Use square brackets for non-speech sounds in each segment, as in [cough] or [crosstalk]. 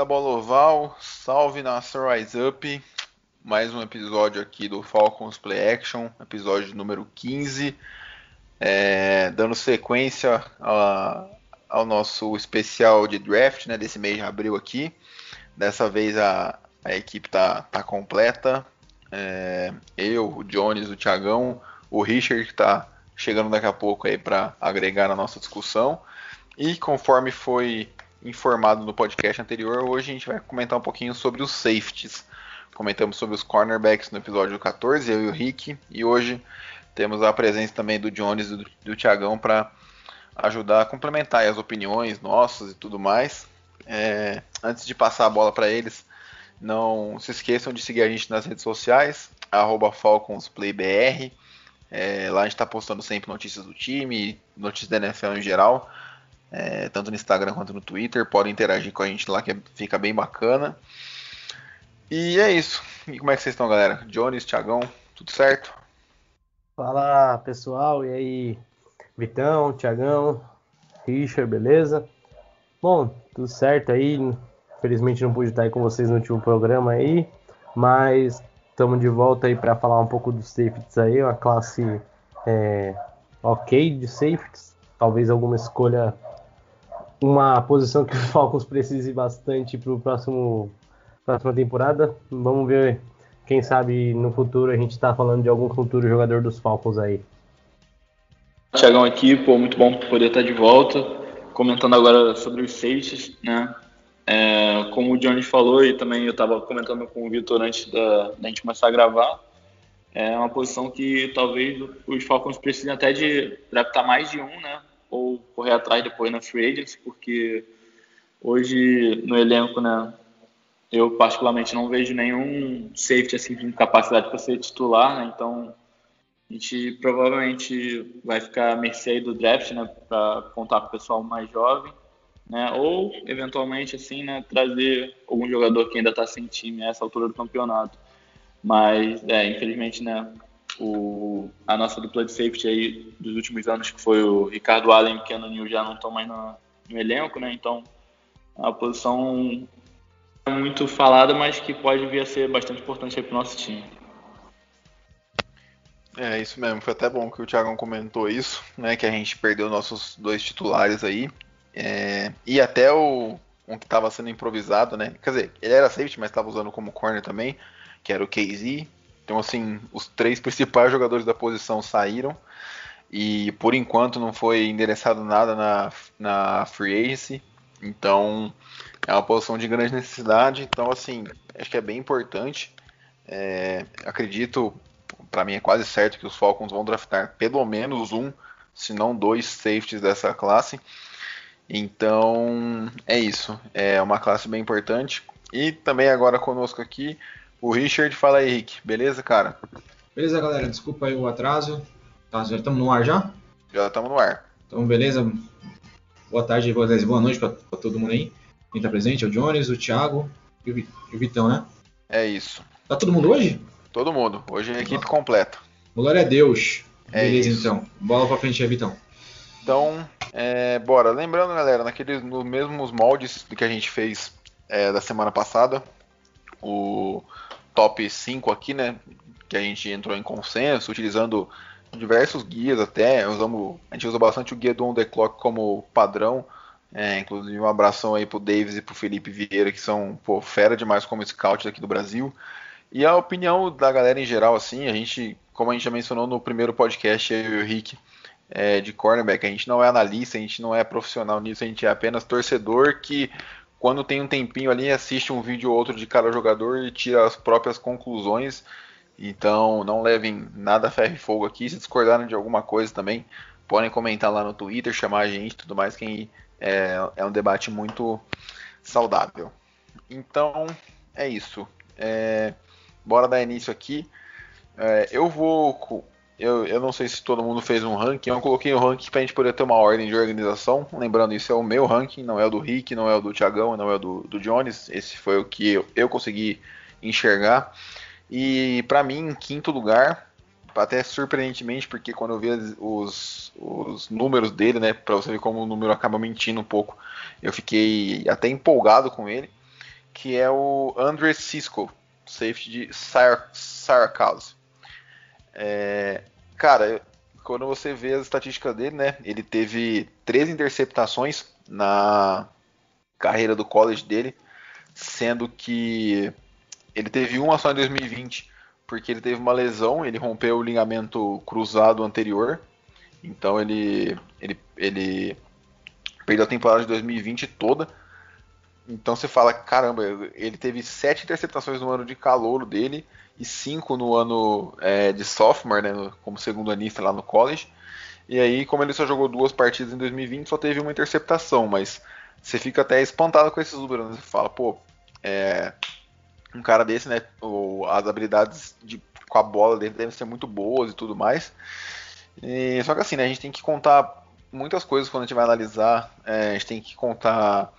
Da bola oval, salve nação Rise Up, mais um episódio aqui do Falcons Play Action, episódio número 15, é, dando sequência a, ao nosso especial de draft né, desse mês de abril aqui. Dessa vez a, a equipe tá, tá completa, é, eu, o Jones, o Thiagão, o Richard que tá chegando daqui a pouco aí para agregar na nossa discussão. E conforme foi informado no podcast anterior, hoje a gente vai comentar um pouquinho sobre os safeties. Comentamos sobre os cornerbacks no episódio 14, eu e o Rick, e hoje temos a presença também do Jones e do, do Tiagão para ajudar a complementar as opiniões nossas e tudo mais. É, antes de passar a bola para eles, não se esqueçam de seguir a gente nas redes sociais, FalconsPlayBR. É, lá a gente está postando sempre notícias do time, notícias da NFL em geral é, tanto no Instagram quanto no Twitter. Podem interagir com a gente lá, que fica bem bacana. E é isso. E como é que vocês estão, galera? Jones, Thiagão, tudo certo? Fala pessoal, e aí? Vitão, Thiagão, Richard, beleza? Bom, tudo certo aí. Infelizmente não pude estar aí com vocês no último programa aí, mas estamos de volta aí para falar um pouco dos safeties aí, uma classe é, ok de safeties. Talvez alguma escolha uma posição que o [laughs] Falcons precise bastante para o próximo próxima temporada. Vamos ver, quem sabe no futuro a gente está falando de algum futuro jogador dos Falcons aí. Tiagão aqui, pô, muito bom poder estar de volta, comentando agora sobre os safeties, né? É, como o Johnny falou e também eu estava comentando com o Vitor antes da, da gente começar a gravar, é uma posição que talvez os Falcons precisem até de draftar mais de um, né? Ou correr atrás depois na free porque hoje no elenco, né, eu particularmente não vejo nenhum safety assim com capacidade para ser titular, né, então a gente provavelmente vai ficar à mercê do draft, né, para contar com o pessoal mais jovem, né, ou eventualmente assim, né, trazer algum jogador que ainda está sem time a essa altura do campeonato. Mas, é, infelizmente, né, o, a nossa dupla de safety aí dos últimos anos, que foi o Ricardo Allen e o Keanu já não estão mais no, no, elenco, né? Então, a posição é muito falada, mas que pode vir a ser bastante importante para o nosso time. É, isso mesmo. Foi até bom que o Thiago comentou isso, né? Que a gente perdeu nossos dois titulares aí. É, e até o um que estava sendo improvisado, né? Quer dizer, ele era safety, mas estava usando como corner também, que era o KZ. Então, assim, os três principais jogadores da posição saíram e por enquanto não foi endereçado nada na, na free agency. Então, é uma posição de grande necessidade. Então, assim, acho que é bem importante. É, acredito, para mim é quase certo que os Falcons vão draftar pelo menos um, se não dois safeties dessa classe. Então, é isso. É uma classe bem importante. E também agora conosco aqui o Richard, fala aí, Rick. Beleza, cara? Beleza, galera. Desculpa aí o atraso. Tá, já estamos no ar já? Já estamos no ar. Então, beleza. Boa tarde, boa tarde, boa noite para todo mundo aí. Quem tá presente é o Jones, o Thiago e o Vitão, né? É isso. Tá todo mundo hoje? Todo mundo. Hoje é a equipe completa. Glória a Deus. É beleza, isso. então. Bola pra frente aí, Vitão. Então, é, bora. Lembrando, galera, naqueles, nos mesmos moldes que a gente fez é, da semana passada, o top 5 aqui, né? Que a gente entrou em consenso, utilizando diversos guias até. Usamos, a gente usa bastante o guia do On The Clock como padrão. É, inclusive um abração aí pro Davis e pro Felipe Vieira, que são pô, fera demais como scout aqui do Brasil. E a opinião da galera em geral, assim, a gente, como a gente já mencionou no primeiro podcast, eu e o Rick, é, de cornerback, a gente não é analista, a gente não é profissional nisso, a gente é apenas torcedor que quando tem um tempinho ali, assiste um vídeo ou outro de cada jogador e tira as próprias conclusões. Então não levem nada ferro e fogo aqui. Se discordarem de alguma coisa também, podem comentar lá no Twitter, chamar a gente tudo mais. Quem é, é um debate muito saudável. Então, é isso. É, bora dar início aqui. É, eu vou. Eu, eu não sei se todo mundo fez um ranking. Eu coloquei o um ranking pra gente poder ter uma ordem de organização. Lembrando, isso é o meu ranking, não é o do Rick, não é o do Thiagão, não é o do, do Jones. Esse foi o que eu, eu consegui enxergar. E para mim, em quinto lugar, até surpreendentemente, porque quando eu vi os, os números dele, né, para você ver como o número acaba mentindo um pouco, eu fiquei até empolgado com ele, que é o Andre Cisco, safety de Syracuse. É, cara, quando você vê as estatísticas dele, né, ele teve três interceptações na carreira do college dele, sendo que ele teve uma só em 2020, porque ele teve uma lesão, ele rompeu o ligamento cruzado anterior, então ele, ele, ele perdeu a temporada de 2020 toda. Então você fala, caramba, ele teve sete interceptações no ano de calouro dele e cinco no ano é, de sophomore, né, como segundo anista lá no college. E aí, como ele só jogou duas partidas em 2020, só teve uma interceptação, mas você fica até espantado com esses números. Né? Você fala, pô, é, um cara desse, né? As habilidades de, com a bola dele devem ser muito boas e tudo mais. E, só que assim, né, a gente tem que contar muitas coisas quando a gente vai analisar. É, a gente tem que contar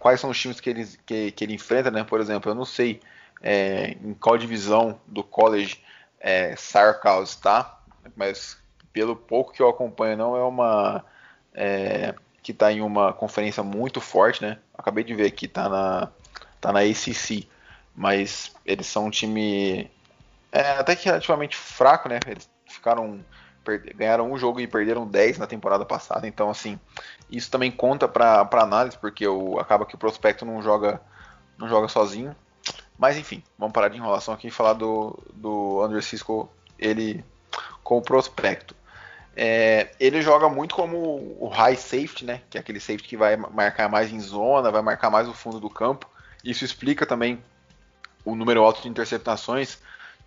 quais são os times que ele, que, que ele enfrenta, né? Por exemplo, eu não sei é, em qual divisão do college é, Syracuse está, mas pelo pouco que eu acompanho, não é uma é, que está em uma conferência muito forte, né? Acabei de ver aqui, está na, tá na ACC mas eles são um time é, até que relativamente fraco, né? Eles ficaram ganharam um jogo e perderam 10 na temporada passada, então assim, isso também conta para análise, porque o, acaba que o prospecto não joga não joga sozinho. Mas enfim, vamos parar de enrolação aqui e falar do, do Andrew Cisco, ele com o prospecto. É, ele joga muito como o high safety, né? Que é aquele safety que vai marcar mais em zona, vai marcar mais o fundo do campo. Isso explica também o número alto de interceptações,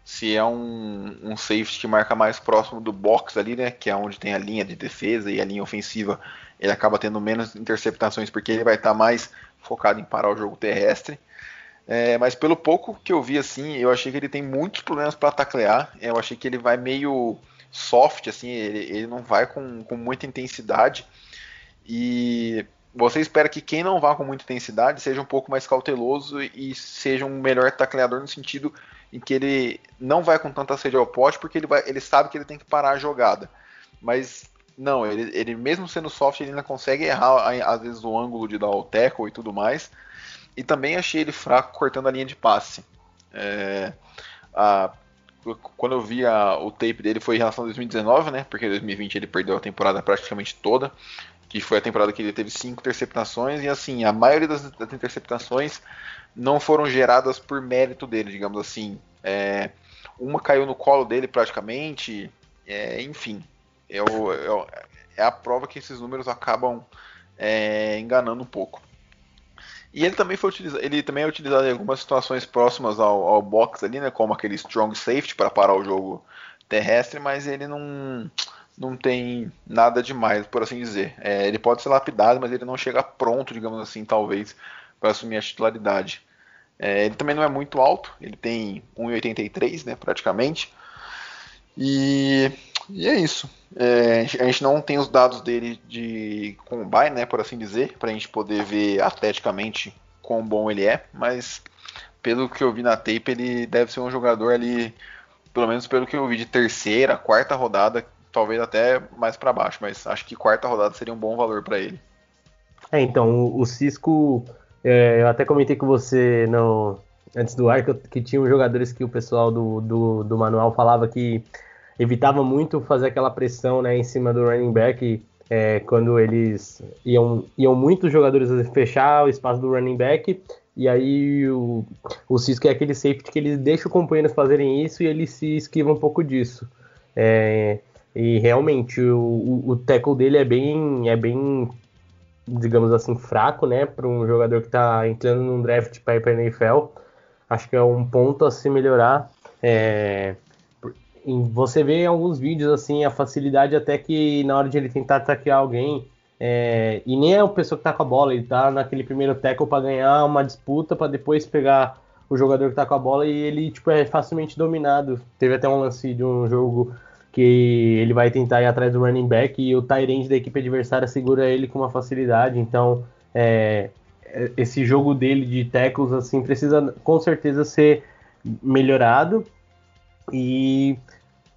se é um, um safety que marca mais próximo do box ali, né, que é onde tem a linha de defesa e a linha ofensiva, ele acaba tendo menos interceptações porque ele vai estar tá mais focado em parar o jogo terrestre. É, mas pelo pouco que eu vi assim, eu achei que ele tem muitos problemas para taclear. Eu achei que ele vai meio soft, assim, ele, ele não vai com, com muita intensidade. E você espera que quem não vá com muita intensidade seja um pouco mais cauteloso e seja um melhor tacleador no sentido em que ele não vai com tanta sede ao pote porque ele, vai, ele sabe que ele tem que parar a jogada. Mas não, ele, ele mesmo sendo soft, ele ainda consegue errar às vezes o ângulo de dar o tackle e tudo mais. E também achei ele fraco cortando a linha de passe. É, a, quando eu vi a, o tape dele foi em relação a 2019, né? Porque em 2020 ele perdeu a temporada praticamente toda que foi a temporada que ele teve cinco interceptações, e assim, a maioria das, das interceptações não foram geradas por mérito dele, digamos assim. É, uma caiu no colo dele praticamente, é, enfim. É, é, é, a prova que esses números acabam é, enganando um pouco. E ele também foi utilizado, ele também é utilizado em algumas situações próximas ao, ao box ali, né, como aquele strong safety para parar o jogo terrestre, mas ele não não tem nada demais, por assim dizer. É, ele pode ser lapidado, mas ele não chega pronto, digamos assim, talvez, para assumir a titularidade. É, ele também não é muito alto, ele tem 1,83, né, praticamente. E, e é isso. É, a gente não tem os dados dele de combine, né, por assim dizer, para a gente poder ver atleticamente quão bom ele é, mas pelo que eu vi na tape, ele deve ser um jogador ali, pelo menos pelo que eu vi de terceira, quarta rodada, talvez até mais para baixo, mas acho que quarta rodada seria um bom valor para ele. É, então, o, Cisco, é, eu até comentei com você no, antes do ar que, que tinham jogadores que o pessoal do, do, do, manual falava que evitava muito fazer aquela pressão né, em cima do running back é, quando eles iam, iam muitos jogadores fechar o espaço do running back e aí o, o Cisco é aquele safety que ele deixa os companheiros fazerem isso e ele se esquiva um pouco disso. É, e realmente o, o, o tackle dele é bem, é bem, digamos assim, fraco, né? Para um jogador que está entrando num draft para ir para NFL. Acho que é um ponto a se melhorar. É, você vê em alguns vídeos assim a facilidade até que na hora de ele tentar atacar alguém, É, e nem é o pessoa que tá com a bola, ele tá naquele primeiro tackle para ganhar uma disputa, para depois pegar o jogador que tá com a bola e ele tipo, é facilmente dominado. Teve até um lance de um jogo que ele vai tentar ir atrás do running back e o Tyrande da equipe adversária segura ele com uma facilidade. Então, é, esse jogo dele de tackles assim precisa com certeza ser melhorado. E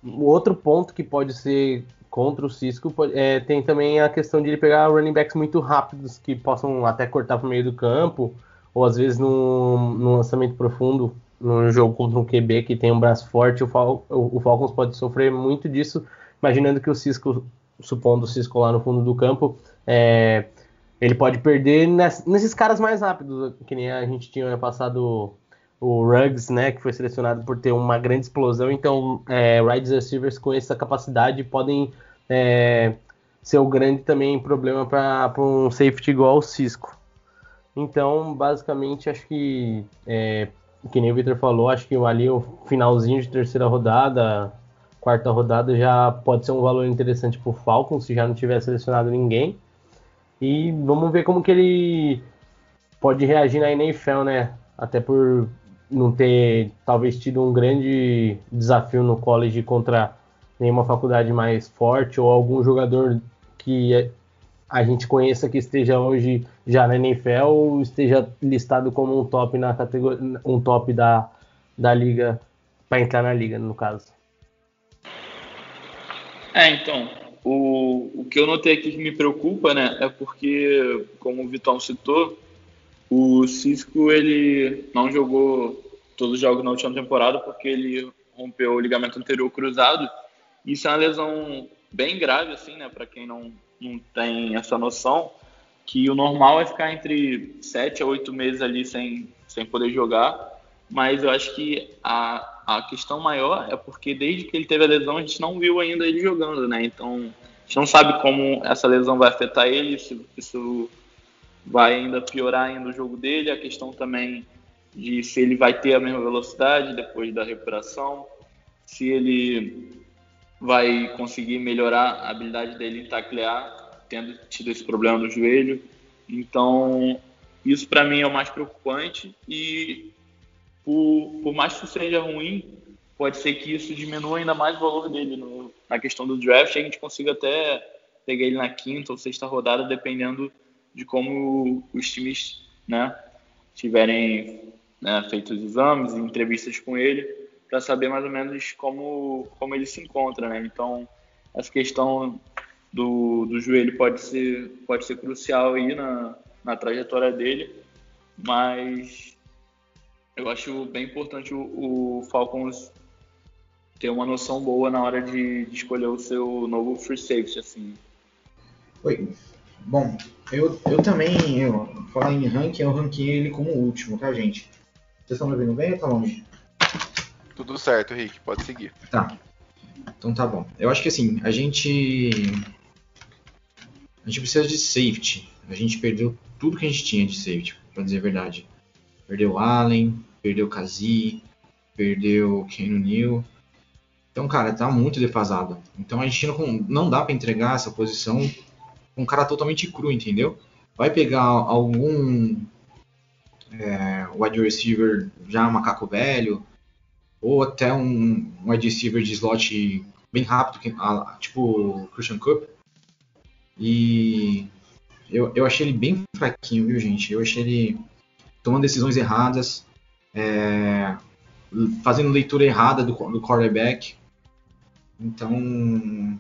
outro ponto que pode ser contra o Cisco é, tem também a questão de ele pegar running backs muito rápidos que possam até cortar para o meio do campo, ou às vezes num, num, lançamento profundo, num jogo contra um QB que tem um braço forte, o, Fal o, Falcons pode sofrer muito disso, imaginando que o Cisco, supondo o Cisco lá no fundo do campo, é, ele pode perder ness, nesses caras mais rápidos, que nem a gente tinha passado o Ruggs, né, que foi selecionado por ter uma grande explosão. Então, é, wide receivers com essa capacidade podem é, ser o grande também problema para um safety igual o Cisco. Então, basicamente, acho que, é, que nem o Victor falou, acho que ali o finalzinho de terceira rodada, quarta rodada, já pode ser um valor interessante para o Falcon, se já não tiver selecionado ninguém. E vamos ver como que ele pode reagir na NFL, né? Até por não ter talvez tido um grande desafio no college contra nenhuma faculdade mais forte ou algum jogador que a gente conheça que esteja hoje já na NFL ou esteja listado como um top na categoria um top da, da liga para entrar na liga no caso. É, então, o, o que eu notei aqui que me preocupa, né, é porque, como o Vitão citou, o Cisco ele não jogou todos os jogos na última temporada porque ele rompeu o ligamento anterior cruzado. Isso é uma lesão bem grave, assim, né? Para quem não, não tem essa noção, que o normal é ficar entre 7 a 8 meses ali sem, sem poder jogar. Mas eu acho que a, a questão maior é porque desde que ele teve a lesão, a gente não viu ainda ele jogando, né? Então, a gente não sabe como essa lesão vai afetar ele, se isso vai ainda piorar ainda o jogo dele, a questão também de se ele vai ter a mesma velocidade depois da recuperação, se ele vai conseguir melhorar a habilidade dele em taclear, tendo tido esse problema no joelho. Então, isso para mim é o mais preocupante e por, por, mais que seja ruim, pode ser que isso diminua ainda mais o valor dele no, na questão do draft, a gente consiga até pegar ele na quinta ou sexta rodada, dependendo de como os times né, tiverem né, exames e entrevistas com ele, para saber mais ou menos como, como ele se encontra. Né? Então, essa questão do, do joelho pode ser, pode ser crucial aí na, na trajetória dele, mas eu acho bem importante o, o Falcons ter uma noção boa na hora de, de escolher o seu novo free safety, assim. Oi, Bom, eu, eu também, eu, falar em ranking, eu ranquei ele como último, tá, gente? Vocês estão me ouvindo bem ou tá longe? Tudo certo, Rick, pode seguir. Tá. Então tá bom. Eu acho que assim, a gente. A gente precisa de safety. A gente perdeu tudo que a gente tinha de safety, pra dizer a verdade. Perdeu Allen, perdeu Kazi, perdeu Ken Neal. Então, cara, tá muito defasado. Então a gente não, não dá para entregar essa posição um cara totalmente cru, entendeu? Vai pegar algum é, wide receiver já macaco velho, ou até um, wide receiver de slot bem rápido, tipo Christian Cup. E eu, eu achei ele bem fraquinho, viu, gente? Eu achei ele tomando decisões erradas, é, fazendo leitura errada do, do quarterback. Então,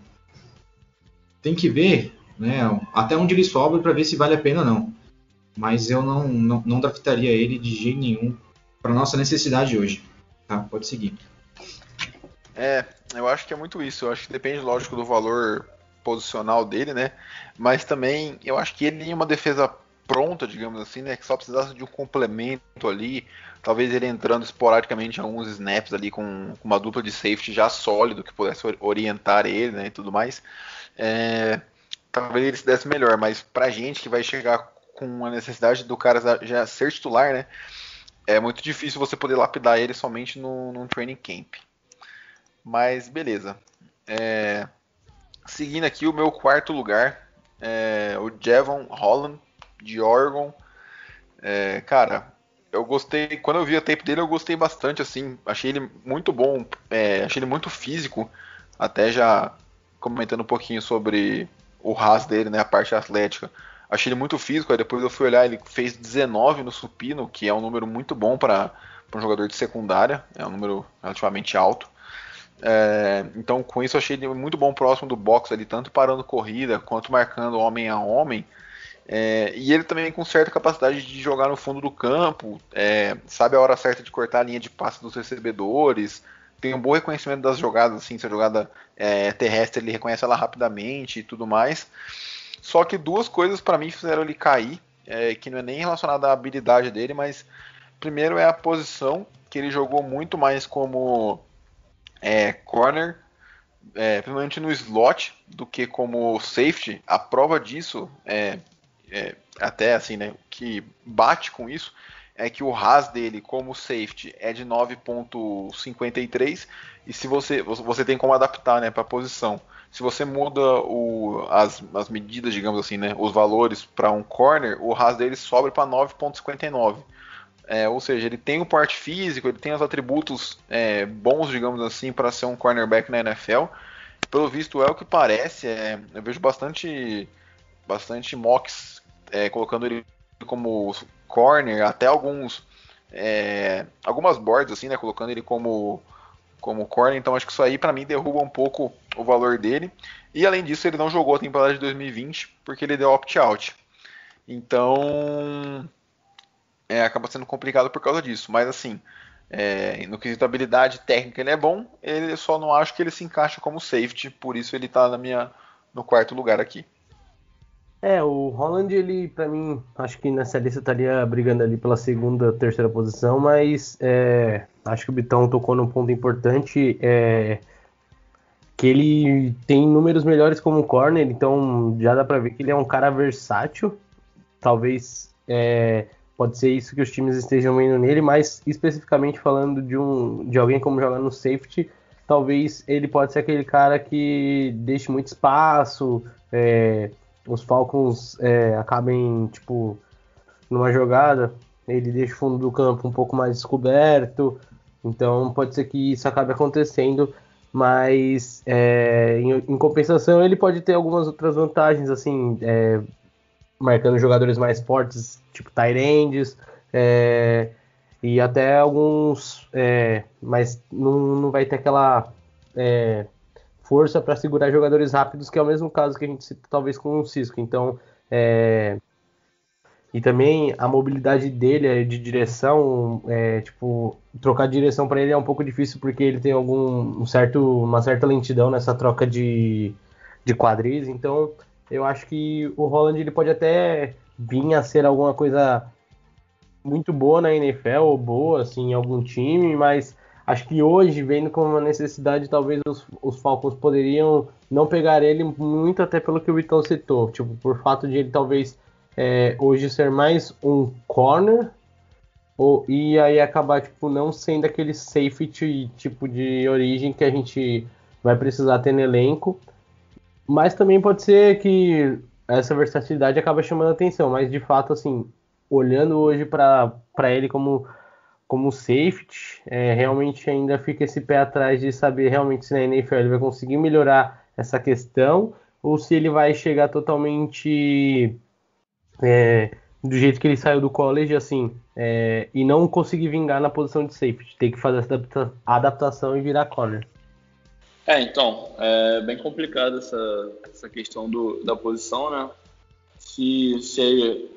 tem que ver né? Até onde ele sobra para ver se vale a pena ou não. Mas eu não, não, não draftaria ele de jeito nenhum para nossa necessidade hoje. Tá, pode seguir. É, eu acho que é muito isso. Eu acho que depende, lógico, do valor posicional dele, né? Mas também eu acho que ele em uma defesa pronta, digamos assim, né? Que só precisasse de um complemento ali. Talvez ele entrando esporadicamente em alguns snaps ali com, com uma dupla de safety já sólido que pudesse orientar ele, né? E tudo mais. É, talvez ele se desse melhor, mas pra gente que vai chegar com a necessidade do cara já ser titular, né? É muito difícil você poder lapidar ele somente no, num training camp. Mas beleza. É, seguindo aqui o meu quarto lugar, é, o Jevon Holland, de Oregon. É, cara, eu gostei. Quando eu vi a tape dele, eu gostei bastante, assim. Achei ele muito bom, é, achei ele muito físico. Até já comentando um pouquinho sobre o ras dele, né? A parte atlética. Achei ele muito físico, aí depois eu fui olhar, ele fez 19 no supino, que é um número muito bom para um jogador de secundária, é um número relativamente alto. É, então, com isso, achei ele muito bom próximo do box ali, tanto parando corrida quanto marcando homem a homem. É, e ele também com certa capacidade de jogar no fundo do campo, é, sabe a hora certa de cortar a linha de passe dos recebedores, tem um bom reconhecimento das jogadas, assim, se a jogada é terrestre ele reconhece ela rapidamente e tudo mais. Só que duas coisas para mim fizeram ele cair, é, que não é nem relacionada à habilidade dele, mas primeiro é a posição, que ele jogou muito mais como é, corner, é, principalmente no slot, do que como safety. A prova disso é, é até assim, né, que bate com isso é que o RAS dele como safety é de 9.53 e se você você tem como adaptar, né, para a posição se você muda o, as, as medidas, digamos assim, né, os valores para um corner, o RAS dele sobe para 9.59. É, ou seja, ele tem o porte físico, ele tem os atributos é, bons, digamos assim, para ser um cornerback na NFL. Pelo visto é o que parece. É, eu vejo bastante, bastante mocks é, colocando ele como corner, até alguns é, algumas boards assim, né, colocando ele como como corner, então acho que isso aí para mim derruba um pouco o valor dele. E além disso, ele não jogou a temporada de 2020 porque ele deu opt-out. Então é, acaba sendo complicado por causa disso. Mas assim, é, no quesito habilidade técnica ele é bom, ele só não acho que ele se encaixa como safety, por isso ele está na minha no quarto lugar aqui. É, o Holland, ele, para mim, acho que nessa lista estaria brigando ali pela segunda, terceira posição, mas é, acho que o Bitão tocou num ponto importante, é, que ele tem números melhores como corner, então já dá para ver que ele é um cara versátil, talvez é, pode ser isso que os times estejam vendo nele, mas especificamente falando de, um, de alguém como jogar no safety, talvez ele pode ser aquele cara que deixe muito espaço, é, os Falcons é, acabem, tipo, numa jogada, ele deixa o fundo do campo um pouco mais descoberto, então pode ser que isso acabe acontecendo, mas é, em, em, compensação ele pode ter algumas outras vantagens, assim, é, marcando jogadores mais fortes, tipo Tyrands, é, e até alguns, é, mas não, não vai ter aquela é, força para segurar jogadores rápidos, que é o mesmo caso que a gente cita talvez com o Cisco. Então, é... e também a mobilidade dele é de direção, é, tipo, trocar de direção para ele é um pouco difícil porque ele tem algum um certo, uma certa lentidão nessa troca de, de quadris. Então, eu acho que o Holland ele pode até vir a ser alguma coisa muito boa na NFL, ou boa assim, em algum time, mas Acho que hoje, vendo como uma necessidade, talvez os, os Falcons poderiam não pegar ele muito, até pelo que o Vitão citou. Tipo, por fato de ele talvez é, hoje ser mais um corner, ou, e aí acabar tipo, não sendo aquele safety tipo de origem que a gente vai precisar ter no elenco. Mas também pode ser que essa versatilidade acaba chamando atenção. Mas de fato, assim, olhando hoje para ele como como safety, é, realmente ainda fica esse pé atrás de saber realmente se na NFL ele vai conseguir melhorar essa questão ou se ele vai chegar totalmente é, do jeito que ele saiu do college, assim, é, e não conseguir vingar na posição de safety, ter que fazer essa adaptação e virar corner. É, então, é bem complicado essa, essa questão do, da posição, né? Se, se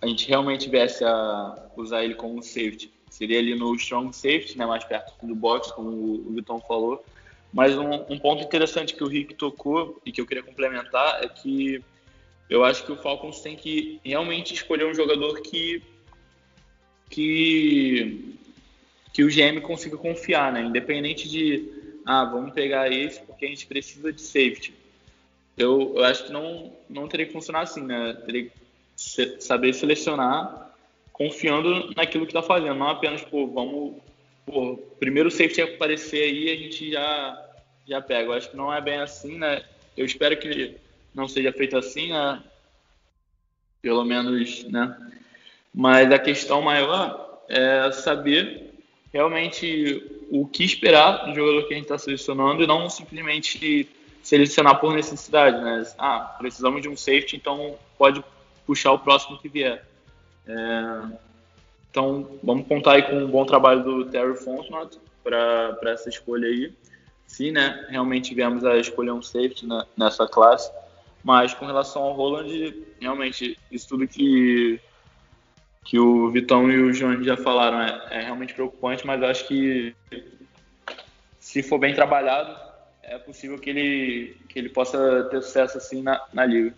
a gente realmente viesse a usar ele como safety, Seria ali no strong safety, né, mais perto do box, como o Vitão falou. Mas um, um, ponto interessante que o Rick tocou e que eu queria complementar é que eu acho que o Falcons tem que realmente escolher um jogador que que que o GM consiga confiar, né? Independente de ah, vamos pegar esse porque a gente precisa de safety. Eu, eu acho que não não teria que funcionar assim, né? Teria que saber selecionar confiando naquilo que está fazendo, não apenas, pô, vamos, pô, primeiro safety aparecer aí a gente já, já pega. Eu acho que não é bem assim, né? Eu espero que não seja feito assim, né? Pelo menos, né? Mas a questão maior é saber realmente o que esperar do jogador que a gente está selecionando e não simplesmente selecionar por necessidade, né? Ah, precisamos de um safety, então pode puxar o próximo que vier. É, então, vamos contar aí com um bom trabalho do Terry Fontenot para essa escolha aí. Se né, realmente viemos a escolher um safety na, nessa classe. Mas com relação ao Roland, realmente, isso tudo que, que o Vitão e o João já falaram é, é realmente preocupante, mas acho que se for bem trabalhado, é possível que ele, que ele possa ter sucesso assim na, na liga.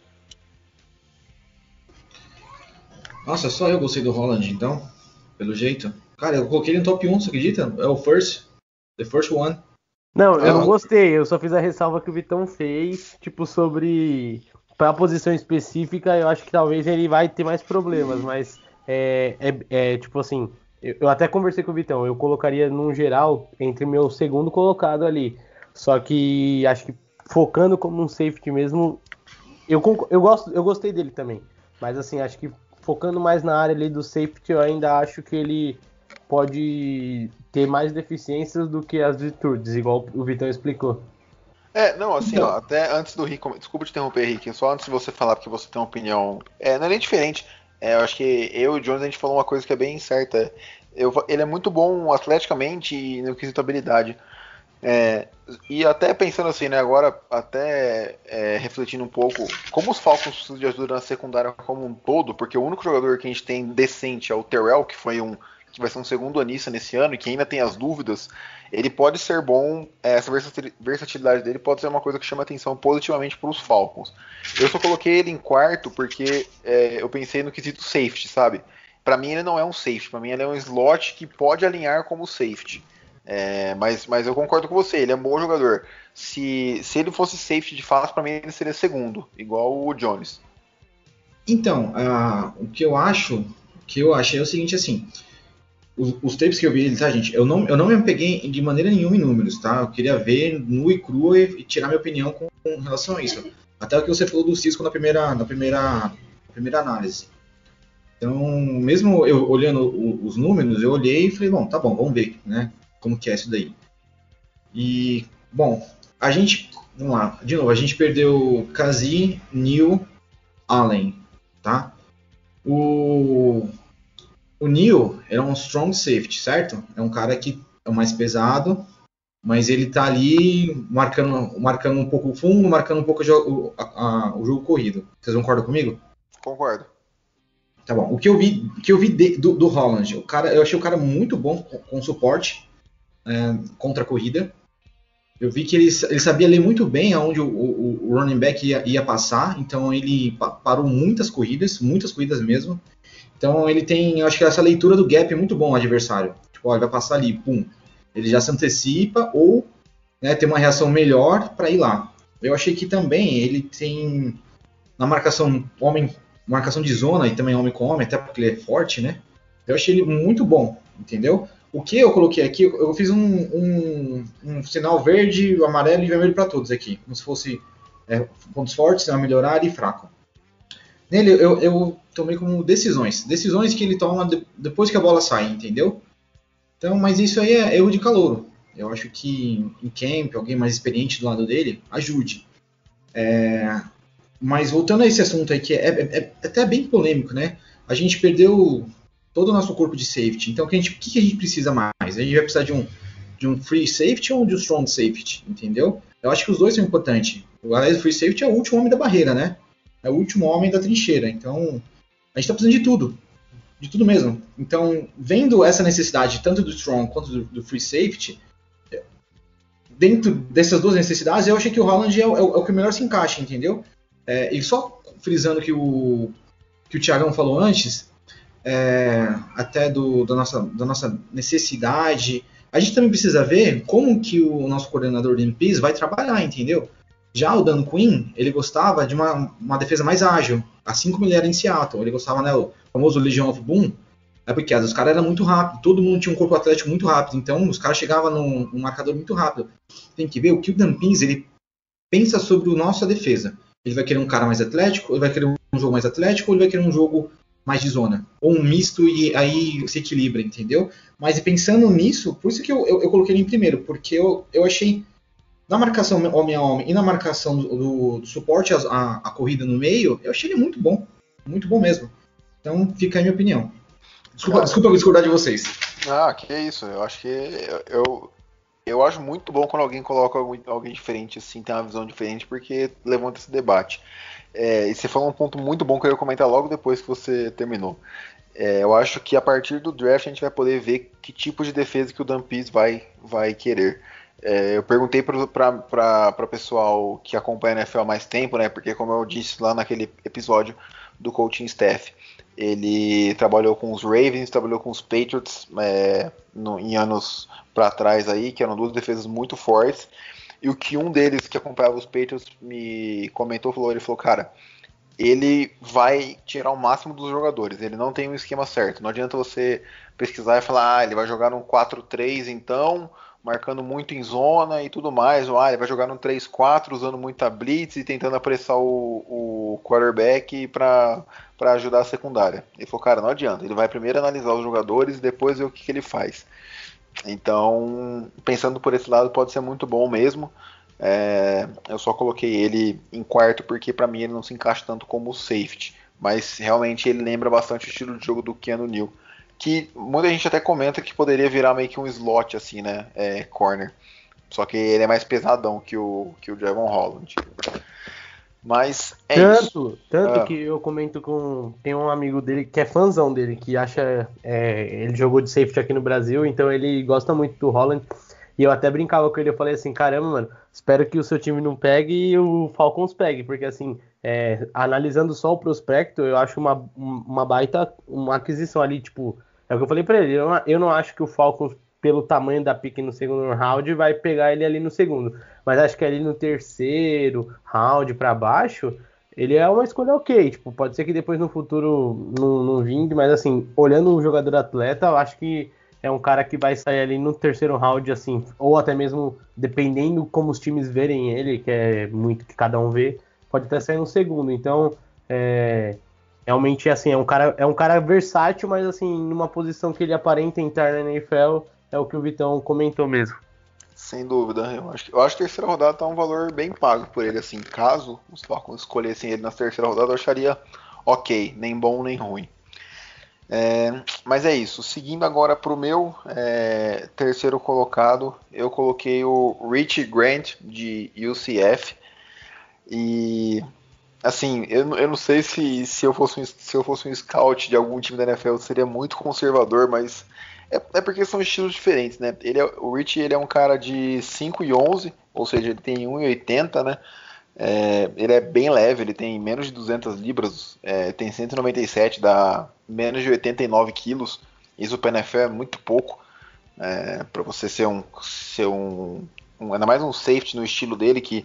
Nossa, só eu gostei do Holland, então, pelo jeito. Cara, eu coloquei ele no top 1, você acredita? É o first, the first one. Não, eu não gostei, eu só fiz a ressalva que o Vitão fez, tipo, sobre. Pra posição específica, eu acho que talvez ele vai ter mais problemas, mas é, é, é tipo assim. Eu, eu até conversei com o Vitão, eu colocaria num geral entre meu segundo colocado ali. Só que acho que focando como um safety mesmo, eu, eu, gosto, eu gostei dele também. Mas assim, acho que focando mais na área ali do safety, eu ainda acho que ele pode ter mais deficiências do que as virtudes, igual o Vitão explicou. É, não, assim, então, ó, até antes do Rick, desculpa te interromper, Rick, só antes de você falar, porque você tem uma opinião, é, não é nem diferente, é, eu acho que eu e o Jones a gente falou uma coisa que é bem certa, eu, ele é muito bom atleticamente e no quesito habilidade, é, e até pensando assim, né, agora até é, refletindo um pouco, como os Falcons precisam de ajuda na secundária como um todo, porque o único jogador que a gente tem decente é o Terrell, que foi um que vai ser um segundo anista nesse ano e que ainda tem as dúvidas, ele pode ser bom, é, essa versatilidade dele pode ser uma coisa que chama atenção positivamente para os Falcons. Eu só coloquei ele em quarto porque é, eu pensei no quesito safety, sabe? Para mim ele não é um safety, para mim ele é um slot que pode alinhar como safety. É, mas, mas eu concordo com você, ele é um bom jogador. Se, se ele fosse safety de fato, para mim ele seria segundo, igual o Jones. Então, uh, o que eu acho, o que eu achei é o seguinte assim. Os, os tapes que eu vi ele, tá, gente? Eu não, eu não me peguei de maneira nenhuma em números, tá? Eu queria ver nu e cru e, e tirar minha opinião com, com, relação a isso. Até o que você falou do Cisco na primeira, na primeira, na primeira análise. Então, mesmo eu olhando os números, eu olhei e falei, bom, tá bom, vamos ver, né? como que é isso daí. E, bom, a gente, vamos lá, de novo, a gente perdeu Kazi, Neil, Allen, tá? O, o Neil era um strong safety, certo? É um cara que é mais pesado, mas ele tá ali marcando, marcando um pouco o fundo, marcando um pouco o jogo, a, a, o jogo corrido. Vocês concordam comigo? Concordo. Tá bom. O que eu vi, que eu vi de, do, do Holland, o cara, eu achei o cara muito bom com, com suporte é, contra a corrida. Eu vi que ele, ele sabia ler muito bem aonde o, o, o running back ia, ia, passar, então ele parou muitas corridas, muitas corridas mesmo. Então ele tem, eu acho que essa leitura do gap é muito bom ao adversário. Tipo, ó, ele vai passar ali, pum. Ele já se antecipa ou né, tem uma reação melhor para ir lá. Eu achei que também ele tem na marcação homem, marcação de zona e também homem com homem, até porque ele é forte, né? Eu achei ele muito bom, entendeu? O que eu coloquei aqui, eu fiz um, um, um sinal verde, amarelo e vermelho para todos aqui, como se fosse é, pontos fortes, a melhorar e fraco. Nele eu, eu tomei como decisões, decisões que ele toma de, depois que a bola sai, entendeu? Então, mas isso aí é erro de calor. Eu acho que em camp, alguém mais experiente do lado dele, ajude. É, mas voltando a esse assunto aí, que é, é, é até bem polêmico, né? A gente perdeu todo o nosso corpo de safety. Então, o que que a gente precisa mais? A gente vai precisar de um, de um free safety ou de um strong safety, entendeu? Eu acho que os dois são importantes. Aliás, o free safety é o último homem da barreira, né? É o último homem da trincheira. Então, a gente está precisando de tudo. De tudo mesmo. Então, vendo essa necessidade tanto do strong quanto do, do free safety, dentro dessas duas necessidades, eu achei que o Holland é, o, é o que melhor se encaixa, entendeu? É, e só frisando que o que o Thiagão falou antes, é, até do, da, nossa, da nossa necessidade. A gente também precisa ver como que o nosso coordenador de MPs vai trabalhar, entendeu? Já o Dan Quinn, ele gostava de uma, uma defesa mais ágil, assim como ele era em Seattle. Ele gostava, né, o famoso Legion of Boom, é porque os caras eram muito rápidos, todo mundo tinha um corpo atlético muito rápido, então os caras chegavam num, num marcador muito rápido. Tem que ver o que o Dan Pins, ele pensa sobre a nossa defesa. Ele vai querer um cara mais atlético, ele vai querer um jogo mais atlético, ou ele vai querer um jogo mais de zona? Ou um misto e aí se equilibra, entendeu? Mas pensando nisso, por isso que eu, eu, eu coloquei ele em primeiro, porque eu, eu achei na marcação homem a homem e na marcação do, do, suporte à, à, corrida no meio, eu achei ele muito bom. Muito bom mesmo. Então fica a minha opinião. Desculpa, desculpa discordar de vocês. Ah, que isso. Eu acho que eu, eu acho muito bom quando alguém coloca alguém diferente, assim, tem uma visão diferente, porque levanta esse debate. É, e você falou um ponto muito bom que eu ia comentar logo depois que você terminou. É, eu acho que a partir do draft a gente vai poder ver que tipo de defesa que o Dan vai, vai querer. É, eu perguntei para o pessoal que acompanha a NFL há mais tempo, né? Porque como eu disse lá naquele episódio do coaching staff, ele trabalhou com os Ravens, trabalhou com os Patriots é, no, em anos para trás aí, que eram duas defesas muito fortes. E o que um deles que acompanhava os Patriots me comentou, falou, ele falou, cara, ele vai tirar o máximo dos jogadores. Ele não tem um esquema certo. Não adianta você pesquisar e falar, ah, ele vai jogar num 4-3 então, marcando muito em zona e tudo mais. Ou, ah, vai jogar num 3-4 usando muita blitz e tentando apressar o, o quarterback para ajudar a secundária. Ele falou, cara, não adianta. Ele vai primeiro analisar os jogadores e depois ver o que, que ele faz. Então, pensando por esse lado, pode ser muito bom mesmo. É, eu só coloquei ele em quarto porque para mim ele não se encaixa tanto como o safety, mas realmente ele lembra bastante o estilo de jogo do Keanu Neal, que muita gente até comenta que poderia virar meio que um slot assim, né, é, corner. Só que ele é mais pesadão que o que o Javon Holland. Mas é tanto, isso. Tanto ah. que eu comento com. Tem um amigo dele que é fãzão dele, que acha. É, ele jogou de safety aqui no Brasil, então ele gosta muito do Holland. E eu até brincava com ele, eu falei assim, caramba, mano, espero que o seu time não pegue e o Falcons pegue, porque assim, é, analisando só o prospecto, eu acho uma, uma baita uma aquisição ali, tipo, é o que eu falei pra ele, eu não, eu não acho que o Falcons, pelo tamanho da pique no segundo round, vai pegar ele ali no segundo, mas acho que ali no terceiro round para baixo, ele é uma escolha ok, tipo, pode ser que depois no futuro não, não vinde, mas assim, olhando o jogador atleta, eu acho que é um cara que vai sair ali no terceiro round, assim, ou até mesmo dependendo como os times verem ele, que é muito que cada um vê, pode até sair no segundo. Então, é, realmente assim, é um cara é um cara versátil, mas assim, numa posição que ele aparenta entrar na NFL, é o que o Vitão comentou mesmo. Sem dúvida, eu acho, eu acho que a terceira rodada tá um valor bem pago por ele, assim, caso os Falcons escolhessem ele na terceira rodada, eu acharia ok, nem bom nem ruim. É, mas é isso. Seguindo agora para o meu é, terceiro colocado, eu coloquei o Rich Grant de UCF. E assim, eu, eu não sei se, se, eu fosse um, se eu fosse um scout de algum time da NFL, eu seria muito conservador, mas é, é porque são estilos diferentes, né? Ele é, o Rich ele é um cara de 5 e 11, ou seja, ele tem 1,80, né? É, ele é bem leve, ele tem menos de 200 libras, é, tem 197, dá menos de 89 quilos. Isso para NFL é muito pouco. É, para você ser um, ser um, um, ainda mais um safety no estilo dele, que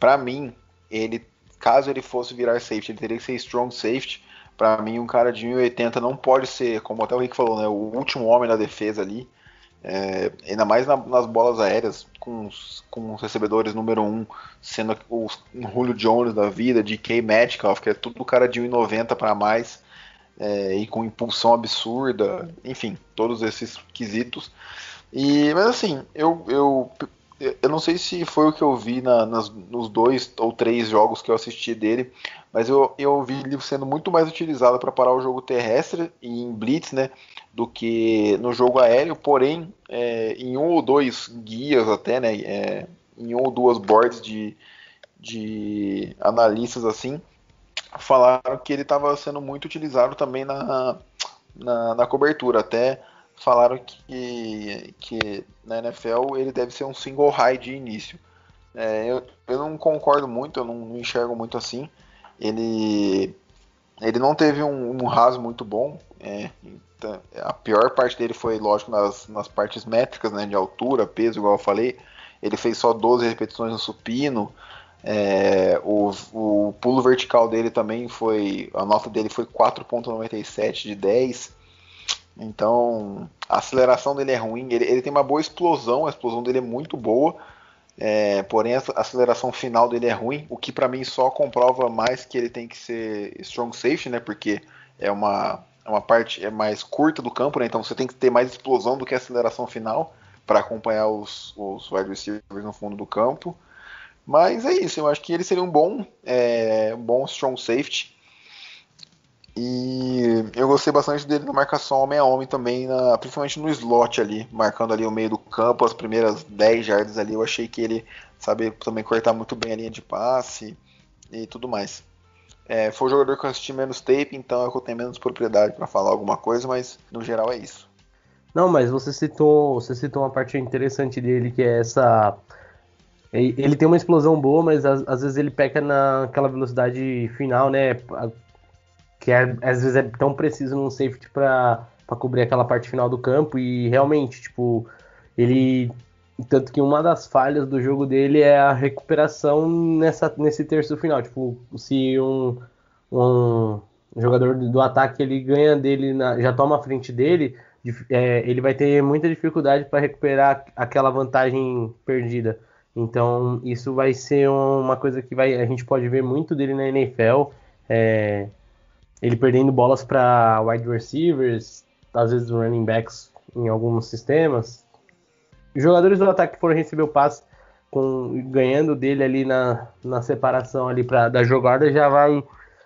para mim, ele, caso ele fosse virar safety, ele teria que ser strong safety. Para mim, um cara de 1,80 não pode ser, como até o Rick falou, né, o último homem da defesa ali. É, ainda mais na, nas bolas aéreas, com os, com os recebedores número 1, um, sendo o Julio Jones da vida, de K Metcalf, que é tudo cara de 1,90 para mais, é, e com impulsão absurda, enfim, todos esses quesitos. E, mas assim, eu, eu, eu não sei se foi o que eu vi na, nas, nos dois ou três jogos que eu assisti dele, mas eu, eu vi ele sendo muito mais utilizado para parar o jogo terrestre e em blitz, né? do que no jogo aéreo, porém é, em um ou dois guias até, né, é, em um ou duas boards de, de analistas assim, falaram que ele estava sendo muito utilizado também na, na, na, cobertura, até falaram que, que na NFL ele deve ser um single high de início. É, eu, eu não concordo muito, eu não, não enxergo muito assim. Ele ele não teve um, um raso muito bom. É, então, a pior parte dele foi, lógico, nas, nas partes métricas, né, de altura, peso, igual eu falei. Ele fez só 12 repetições no supino. É, o, o pulo vertical dele também foi. A nota dele foi 4,97 de 10. Então, a aceleração dele é ruim. Ele, ele, tem uma boa explosão, a explosão dele é muito boa. É, porém, a aceleração final dele é ruim, o que para mim só comprova mais que ele tem que ser strong safety, né? Porque é uma, é uma parte é mais curta do campo, né? Então você tem que ter mais explosão do que a aceleração final para acompanhar os, os wide receivers no fundo do campo. Mas é isso, eu acho que ele seria um bom, é, um bom strong safety. E eu gostei bastante dele na marcação homem a homem também, na, principalmente no slot ali, marcando ali o meio do campo, as primeiras 10 jardas ali. Eu achei que ele sabe também cortar muito bem a linha de passe e tudo mais. É, foi o jogador que eu assisti menos tape, então é que eu tenho menos propriedade para falar alguma coisa, mas no geral é isso. Não, mas você citou, você citou uma parte interessante dele que é essa ele tem uma explosão boa, mas às, vezes ele peca naquela velocidade final, né? Que é, às vezes é tão preciso num safety para cobrir aquela parte final do campo e realmente, tipo, ele tanto que uma das falhas do jogo dele é a recuperação nessa, nesse terço final. Tipo, se um, um jogador do ataque ele ganha dele, na, já toma a frente dele, é, ele vai ter muita dificuldade para recuperar aquela vantagem perdida. Então, isso vai ser uma coisa que vai, a gente pode ver muito dele na NFL. É, ele perdendo bolas para wide receivers, às vezes running backs em alguns sistemas. Os jogadores do ataque foram receber o passe com, ganhando dele ali na, na separação ali pra, da jogada, já vai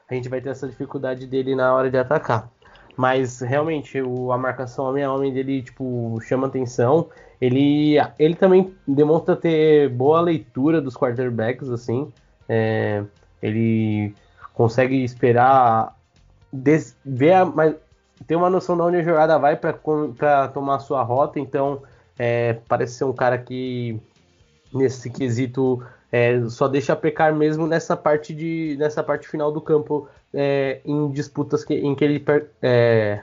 a gente vai ter essa dificuldade dele na hora de atacar. Mas realmente o, a marcação homem a homem dele tipo chama atenção. Ele, ele também demonstra ter boa leitura dos quarterbacks assim. É, ele consegue esperar des, ver a, mas ter uma noção de onde a jogada vai para tomar sua rota, então é, parece ser um cara que nesse quesito é, só deixa pecar mesmo nessa parte de nessa parte final do campo é, em disputas que, em que ele é,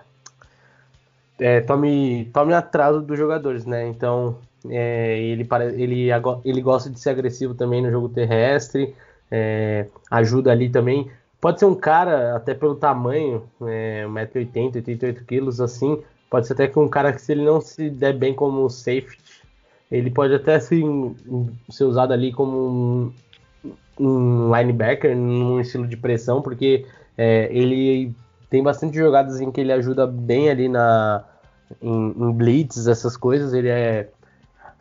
é, tome, tome atraso dos jogadores, né? Então é, ele, ele, ele gosta de ser agressivo também no jogo terrestre, ajuda ali também Pode ser um cara, até pelo tamanho, é, 1,80m, 88kg, assim. Pode ser até que um cara que, se ele não se der bem como safety, ele pode até assim, ser usado ali como um, um linebacker, num estilo de pressão, porque é, ele tem bastante jogadas em que ele ajuda bem ali na, em, em blitz, essas coisas. Ele é,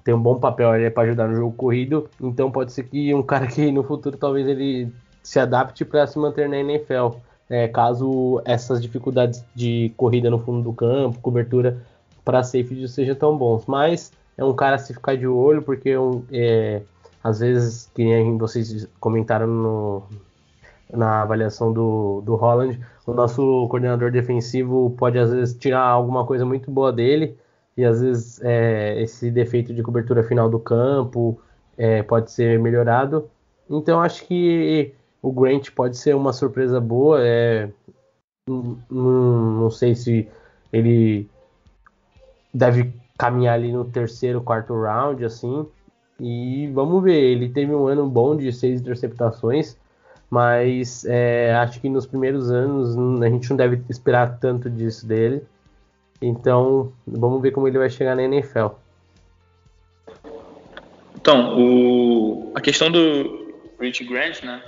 tem um bom papel ali para ajudar no jogo corrido. Então pode ser que um cara que no futuro talvez ele se adapte para se manter na NFL. É, caso essas dificuldades de corrida no fundo do campo, cobertura para safety sejam tão bons. Mas é um cara a se ficar de olho, porque é, às vezes, que nem vocês comentaram no, na avaliação do, do Holland, o nosso coordenador defensivo pode às vezes tirar alguma coisa muito boa dele, e às vezes é, esse defeito de cobertura final do campo é, pode ser melhorado. Então acho que o Grant pode ser uma surpresa boa. É, não, não sei se ele deve caminhar ali no terceiro, quarto round, assim. E vamos ver. Ele teve um ano bom de seis interceptações, mas é, acho que nos primeiros anos a gente não deve esperar tanto disso dele. Então, vamos ver como ele vai chegar na NFL. Então, o, a questão do Rich Grant, né?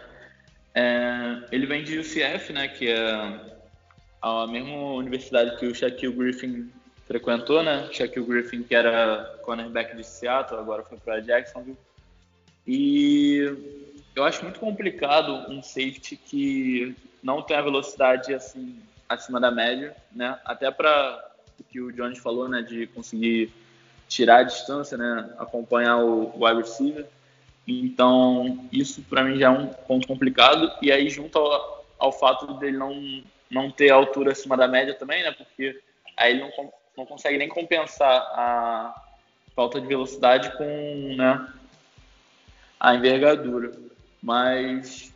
É, ele vem de UCF, né, que é a mesma universidade que o Shaquille Griffin frequentou, né? Shaquille Griffin, que era cornerback de Seattle, agora foi para Jacksonville. E eu acho muito complicado um safety que não tem a velocidade assim acima da média, né? Até para o que o Jones falou, né, de conseguir tirar a distância, né, acompanhar o wide receiver. Então, isso para mim já é um ponto complicado. E aí, junto ao, ao, fato dele não, não ter altura acima da média também, né? Porque aí ele não, não consegue nem compensar a falta de velocidade com né, a envergadura. Mas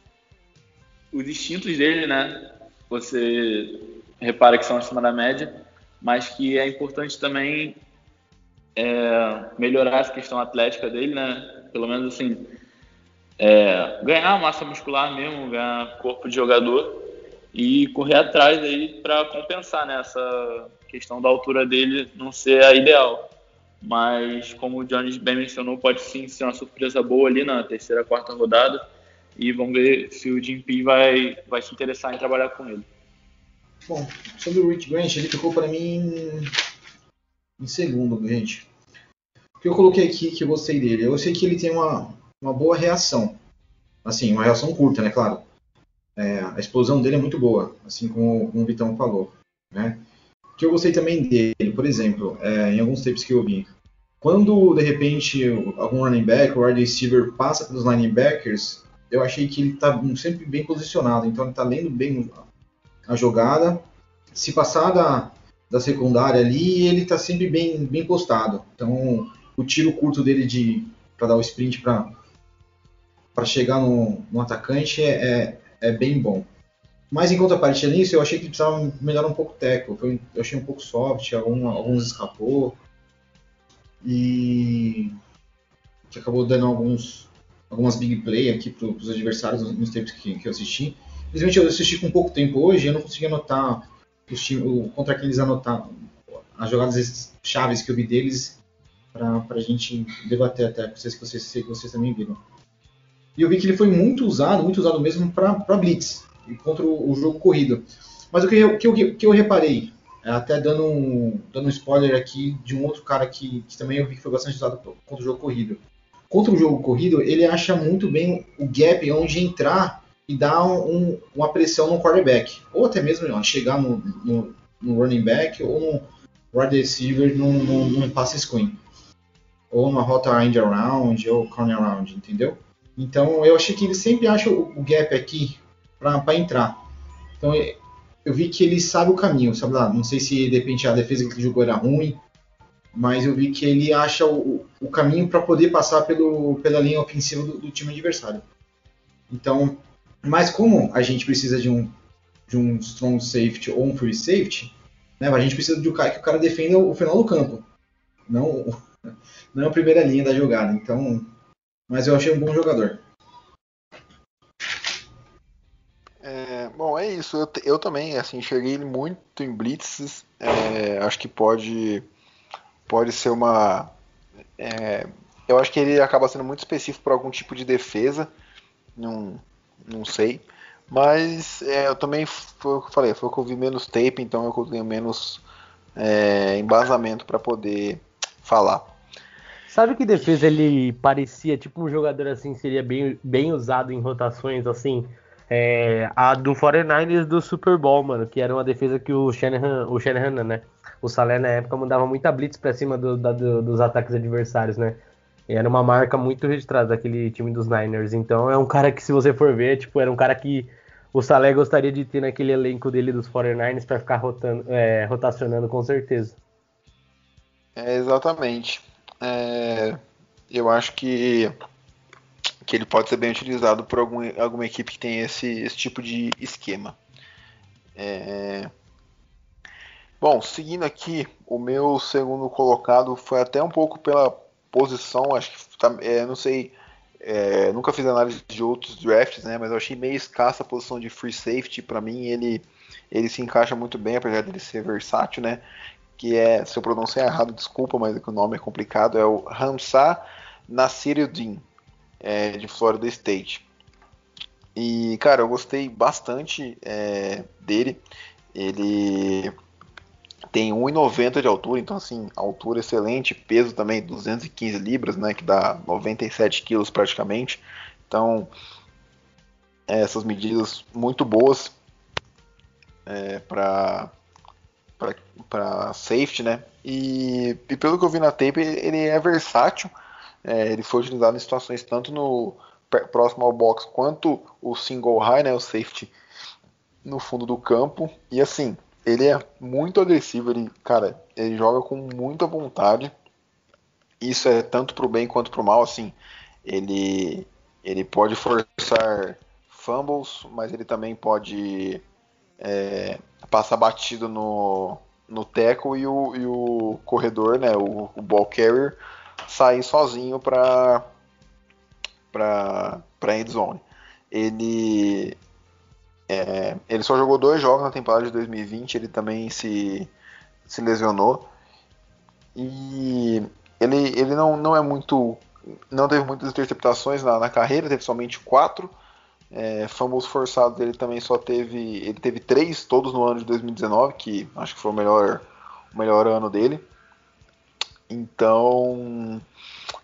os instintos dele, né? Você repara que são acima da média, mas que é importante também é, melhorar essa questão atlética dele, né? pelo menos assim, é, ganhar massa muscular mesmo, ganhar corpo de jogador e correr atrás aí para compensar nessa né, questão da altura dele não ser a ideal. Mas, como o Jones bem mencionou, pode sim ser uma surpresa boa ali na terceira, quarta rodada. E vamos ver se o Jim P vai, vai se interessar em trabalhar com ele. Bom, sobre o Rich Grant, ele ficou para mim em segundo, gente. O que eu coloquei aqui que eu gostei dele? Eu sei que ele tem uma, uma boa reação. Assim, uma reação curta, né? Claro. É, a explosão dele é muito boa, assim como, como o Vitão falou. Né? O que eu gostei também dele, por exemplo, é, em alguns tapes que eu vi, quando de repente algum running back ou wide receiver passa pelos linebackers, eu achei que ele está sempre bem posicionado, então ele está lendo bem a jogada. Se passar da, da secundária ali, ele está sempre bem, bem postado. Então o tiro curto dele de para dar o sprint para chegar no, no atacante é, é, é, bem bom. Mas em contrapartida nisso, eu achei que precisava melhorar um pouco o tackle. Foi, eu achei um pouco soft, algum, alguns escapou. E que acabou dando alguns algumas big play aqui para os adversários nos tempos que, que eu assisti. Infelizmente eu assisti com pouco tempo hoje e eu não consegui anotar os, o, contra que eles anotaram as jogadas chaves que eu vi deles para a gente debater até com vocês que vocês, que vocês também viram. E eu vi que ele foi muito usado, muito usado mesmo para blitz contra o, o, jogo corrido. Mas o que eu, que eu, que eu reparei, é, até dando um, dando um spoiler aqui de um outro cara que, que também eu vi que foi bastante usado contra o jogo corrido. Contra o jogo corrido, ele acha muito bem o gap onde entrar e dar um, uma pressão no quarterback. Ou até mesmo ó, chegar no, no, no, running back ou no wide receiver num, num, num passe screen. Ou numa rota end around ou corner around, entendeu? Então eu achei que ele sempre acha o, o gap aqui para entrar. Então eu vi que ele sabe o caminho, sabe lá? Não sei se de repente a defesa que ele jogou era ruim, mas eu vi que ele acha o, o caminho para poder passar pelo, pela linha ofensiva do, do, time adversário. Então, mas como a gente precisa de um, de um strong safety ou um free safety, né, a gente precisa de um cara que o cara defenda o final do campo, não, [laughs] não a primeira linha da jogada. Então, mas eu achei um bom jogador. É, bom, é isso. Eu, eu também assim, enxerguei ele muito em blitzes. É, acho que pode pode ser uma. É, eu acho que ele acaba sendo muito específico para algum tipo de defesa. Não, não sei. Mas é, eu também foi o que eu falei, foi que eu vi menos tape, então eu tenho menos é, embasamento para poder falar. Sabe que defesa ele parecia tipo um jogador assim, seria bem, bem usado em rotações assim? É, a do 49ers do Super Bowl, mano, que era uma defesa que o Shanahan, o Shanahan, né? o Salé na época mandava muita blitz para cima do, da, do, dos ataques adversários, né? Era uma marca muito registrada daquele time dos Niners. Então é um cara que, se você for ver, tipo, era um cara que o Salé gostaria de ter naquele elenco dele dos 49ers para ficar rotando, é, rotacionando com certeza. É, exatamente. É, eu acho que, que ele pode ser bem utilizado por algum, alguma equipe que tem esse, esse tipo de esquema. É, Bom, seguindo aqui, o meu segundo colocado foi até um pouco pela posição, acho que tá, é, não sei, é, nunca fiz análise de outros drafts, né? Mas eu achei meio escassa a posição de free safety. Para mim, ele ele se encaixa muito bem, apesar de ele ser versátil, né? Que é, se eu pronunciar errado, desculpa, mas o nome é complicado, é o Hamza Nasiruddin, é, de Florida State. E, cara, eu gostei bastante é, dele. Ele tem 1,90 de altura, então assim, altura excelente, peso também 215 libras, né, que dá 97 quilos praticamente. Então, é, essas medidas muito boas é, para para safety, né? E, e, pelo que eu vi na tape, ele é versátil. É, ele foi utilizado em situações tanto no próximo ao box quanto o single high, né, o safety no fundo do campo. E assim, ele é muito agressivo, ele, cara, ele joga com muita vontade. Isso é tanto pro bem quanto pro mal, assim. Ele ele pode forçar fumbles, mas ele também pode é, passar batido no, no tackle e o, e o corredor, né, o, o ball carrier, sair sozinho para para end zone. Ele é, ele só jogou dois jogos na temporada de 2020, ele também se, se lesionou. E ele, ele não, não é muito. Não teve muitas interceptações na, na carreira, teve somente quatro. É, fumbles forçados ele também só teve. Ele teve três, todos no ano de 2019, que acho que foi o melhor, o melhor ano dele. Então.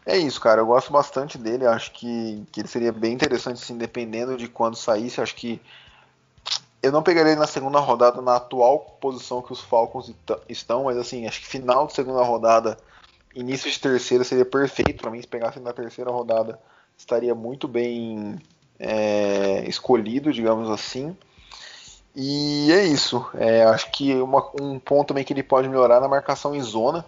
É isso, cara. Eu gosto bastante dele. Acho que, que ele seria bem interessante, assim, dependendo de quando saísse. Acho que eu não pegaria ele na segunda rodada na atual posição que os Falcons estão, mas assim, acho que final de segunda rodada, início de terceira seria perfeito para mim. Se pegasse na terceira rodada, estaria muito bem é, escolhido, digamos assim. E é isso. É, acho que uma, um ponto também que ele pode melhorar na marcação em zona.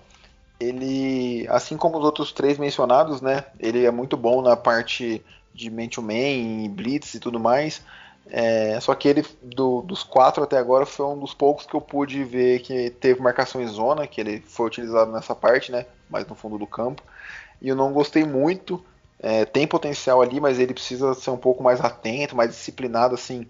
Ele, assim como os outros três mencionados, né? Ele é muito bom na parte de man-to-man, blitz e tudo mais. É, só que ele, do, dos quatro até agora, foi um dos poucos que eu pude ver que teve marcação em zona, que ele foi utilizado nessa parte, né? Mais no fundo do campo. E eu não gostei muito. É, tem potencial ali, mas ele precisa ser um pouco mais atento, mais disciplinado, assim.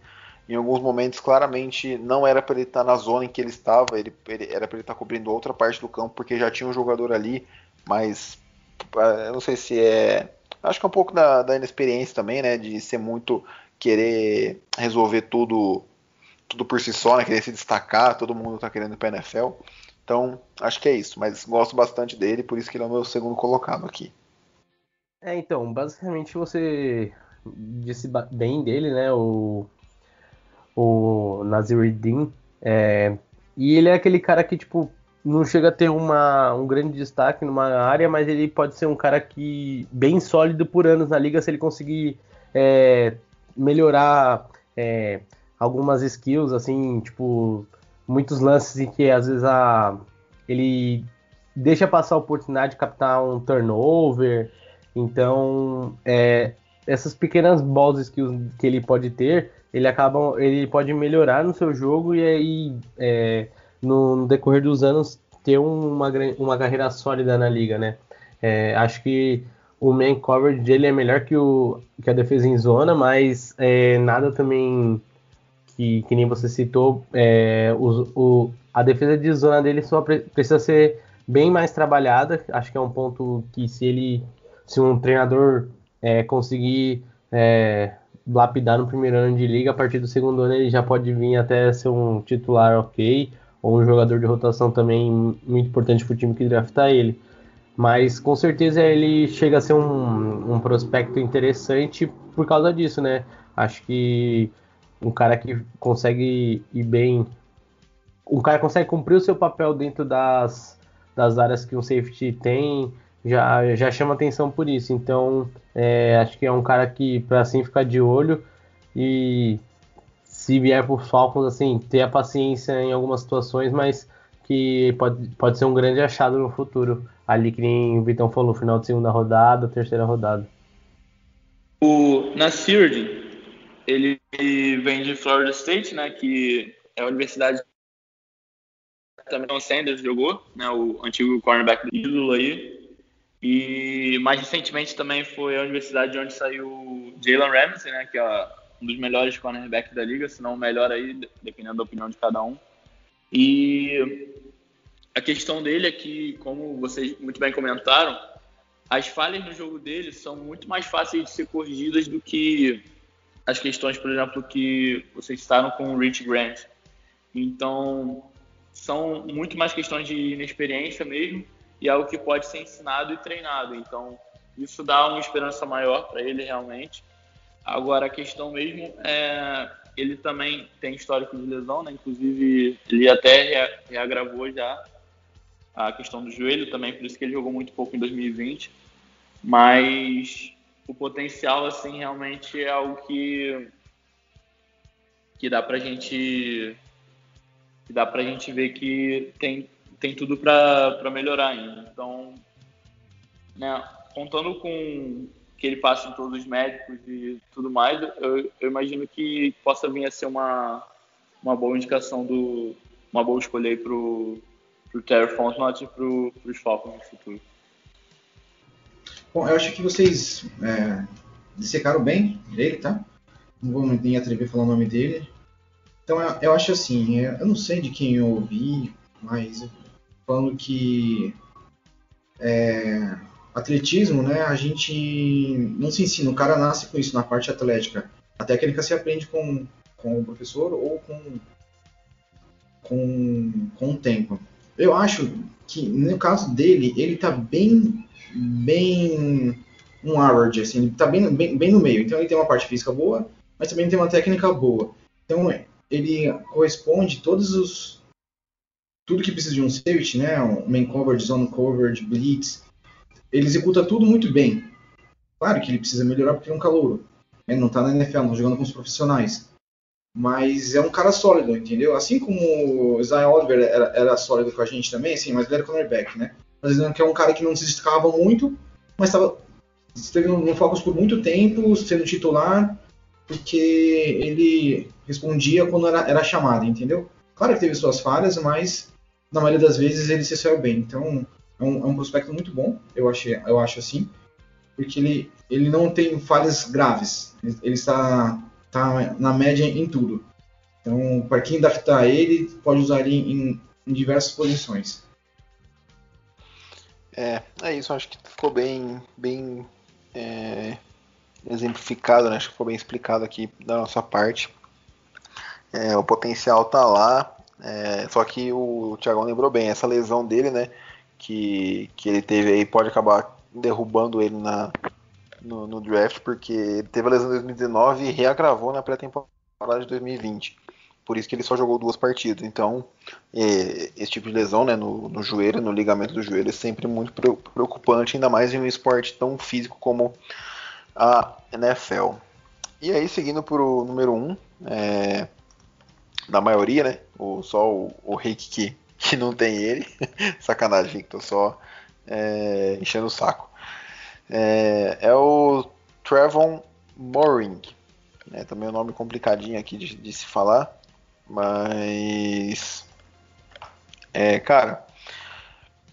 Em alguns momentos, claramente, não era para ele estar na zona em que ele estava, ele, ele era para ele estar cobrindo outra parte do campo, porque já tinha um jogador ali, mas eu não sei se é. Acho que é um pouco da, da inexperiência também, né? De ser muito querer resolver tudo tudo por si só, né? Querer se destacar, todo mundo tá querendo ir pra NFL. Então, acho que é isso, mas gosto bastante dele, por isso que ele é o meu segundo colocado aqui. É, então, basicamente você disse bem dele, né? O, o Naziruddin. É, e ele é aquele cara que, tipo, não chega a ter uma, um grande destaque numa área, mas ele pode ser um cara que bem sólido por anos na liga se ele conseguir é, melhorar é, algumas skills, assim, tipo, muitos lances em que às vezes a, ele deixa passar a oportunidade de captar um turnover. Então, é, essas pequenas balls skills que ele pode ter, ele acaba, ele pode melhorar no seu jogo e aí é, no, no, decorrer dos anos ter uma, uma carreira sólida na liga, né? É, acho que o main coverage dele é melhor que, o, que a defesa em zona, mas é, nada também que, que nem você citou. É, o, o, a defesa de zona dele só pre, precisa ser bem mais trabalhada. Acho que é um ponto que se ele, se um treinador é, conseguir é, lapidar no primeiro ano de liga, a partir do segundo ano ele já pode vir até ser um titular ok, ou um jogador de rotação também muito importante para o time que draftar ele. Mas com certeza ele chega a ser um, um prospecto interessante por causa disso, né? Acho que um cara que consegue ir bem. Um cara consegue cumprir o seu papel dentro das, das áreas que um safety tem, já, já chama atenção por isso. Então, é, acho que é um cara que, para assim, ficar de olho e se vier por Falcons, assim, ter a paciência em algumas situações, mas que pode, pode ser um grande achado no futuro. Ali que nem o Vitão falou, final de segunda rodada, terceira rodada. O Nasir, ele vem de Florida State, né, que é a universidade também o Sanders jogou, né, o antigo cornerback do ídolo aí. E mais recentemente também foi a universidade de onde saiu Jalen Ramsey, né, que é um dos melhores cornerbacks da liga, se não o melhor aí, dependendo da opinião de cada um. E a questão dele é que, como vocês muito bem comentaram, as falhas no jogo dele são muito mais fáceis de ser corrigidas do que as questões, por exemplo, que vocês citaram com o Rich Grant. Então, são muito mais questões de inexperiência mesmo e algo que pode ser ensinado e treinado. Então, isso dá uma esperança maior para ele realmente. Agora, a questão mesmo é ele também tem histórico de lesão, né? Inclusive, ele até reagravou já a questão do joelho também, por isso que ele jogou muito pouco em 2020. Mas o potencial, assim, realmente é algo que, que dá pra gente que dá pra gente ver que tem, tem tudo para melhorar ainda. Então, né, contando com que ele passe em todos os médicos e tudo mais, eu, eu, imagino que possa vir a ser uma, uma boa indicação do uma boa escolha aí pro pro Terry Fontenot e pro, pros Falcons no futuro. Bom, eu acho que vocês é, dissecaram bem ele, tá? Não vou nem atrever a falar o nome dele. Então eu, eu acho assim, eu não sei de quem eu ouvi, mas falando que é, atletismo, né, a gente não se ensina, o cara nasce com isso na parte atlética. A técnica se aprende com, com o professor ou com, com, com o tempo. Eu acho que no caso dele, ele tá bem, bem um average, assim, ele tá bem, bem, bem no meio. Então ele tem uma parte física boa, mas também tem uma técnica boa. Então ele corresponde todos os tudo que precisa de um safety, né, um main coverage, zone coverage, blitz, ele executa tudo muito bem. Claro que ele precisa melhorar porque é um calouro. Ele não tá na NFL, não jogando com os profissionais. Mas é um cara sólido, entendeu? Assim como o Zion Oliver era, era sólido com a gente também, assim, mas ele era cornerback, né? Mas ele é um cara que não se destacava muito, mas estava esteve no, no Falcons por muito tempo, sendo titular, porque ele respondia quando era, era chamado, entendeu? Claro que teve suas falhas, mas na maioria das vezes ele se saiu bem. Então é um, é um prospecto muito bom, eu, achei, eu acho assim, porque ele, ele não tem falhas graves, ele está, está na média em tudo. Então, para quem adaptar ele, pode usar ele em, em diversas posições. É, é isso, acho que ficou bem, bem é, exemplificado, né? acho que ficou bem explicado aqui da nossa parte. É, o potencial tá lá, é, só que o, o Thiagão lembrou bem, essa lesão dele, né? Que, que ele teve aí pode acabar derrubando ele na, no, no draft, porque ele teve a lesão em 2019 e reagravou na pré-temporada de 2020. Por isso que ele só jogou duas partidas. Então, é, esse tipo de lesão né, no, no joelho, no ligamento do joelho, é sempre muito preocupante, ainda mais em um esporte tão físico como a NFL. E aí, seguindo para o número 1, um, é, da maioria, né? O, só o, o Rick que, que não tem ele. [laughs] Sacanagem, Rick, tô só é, enchendo o saco. É, é o Trevon Moring. É também um nome complicadinho aqui de, de se falar. Mas. É, cara.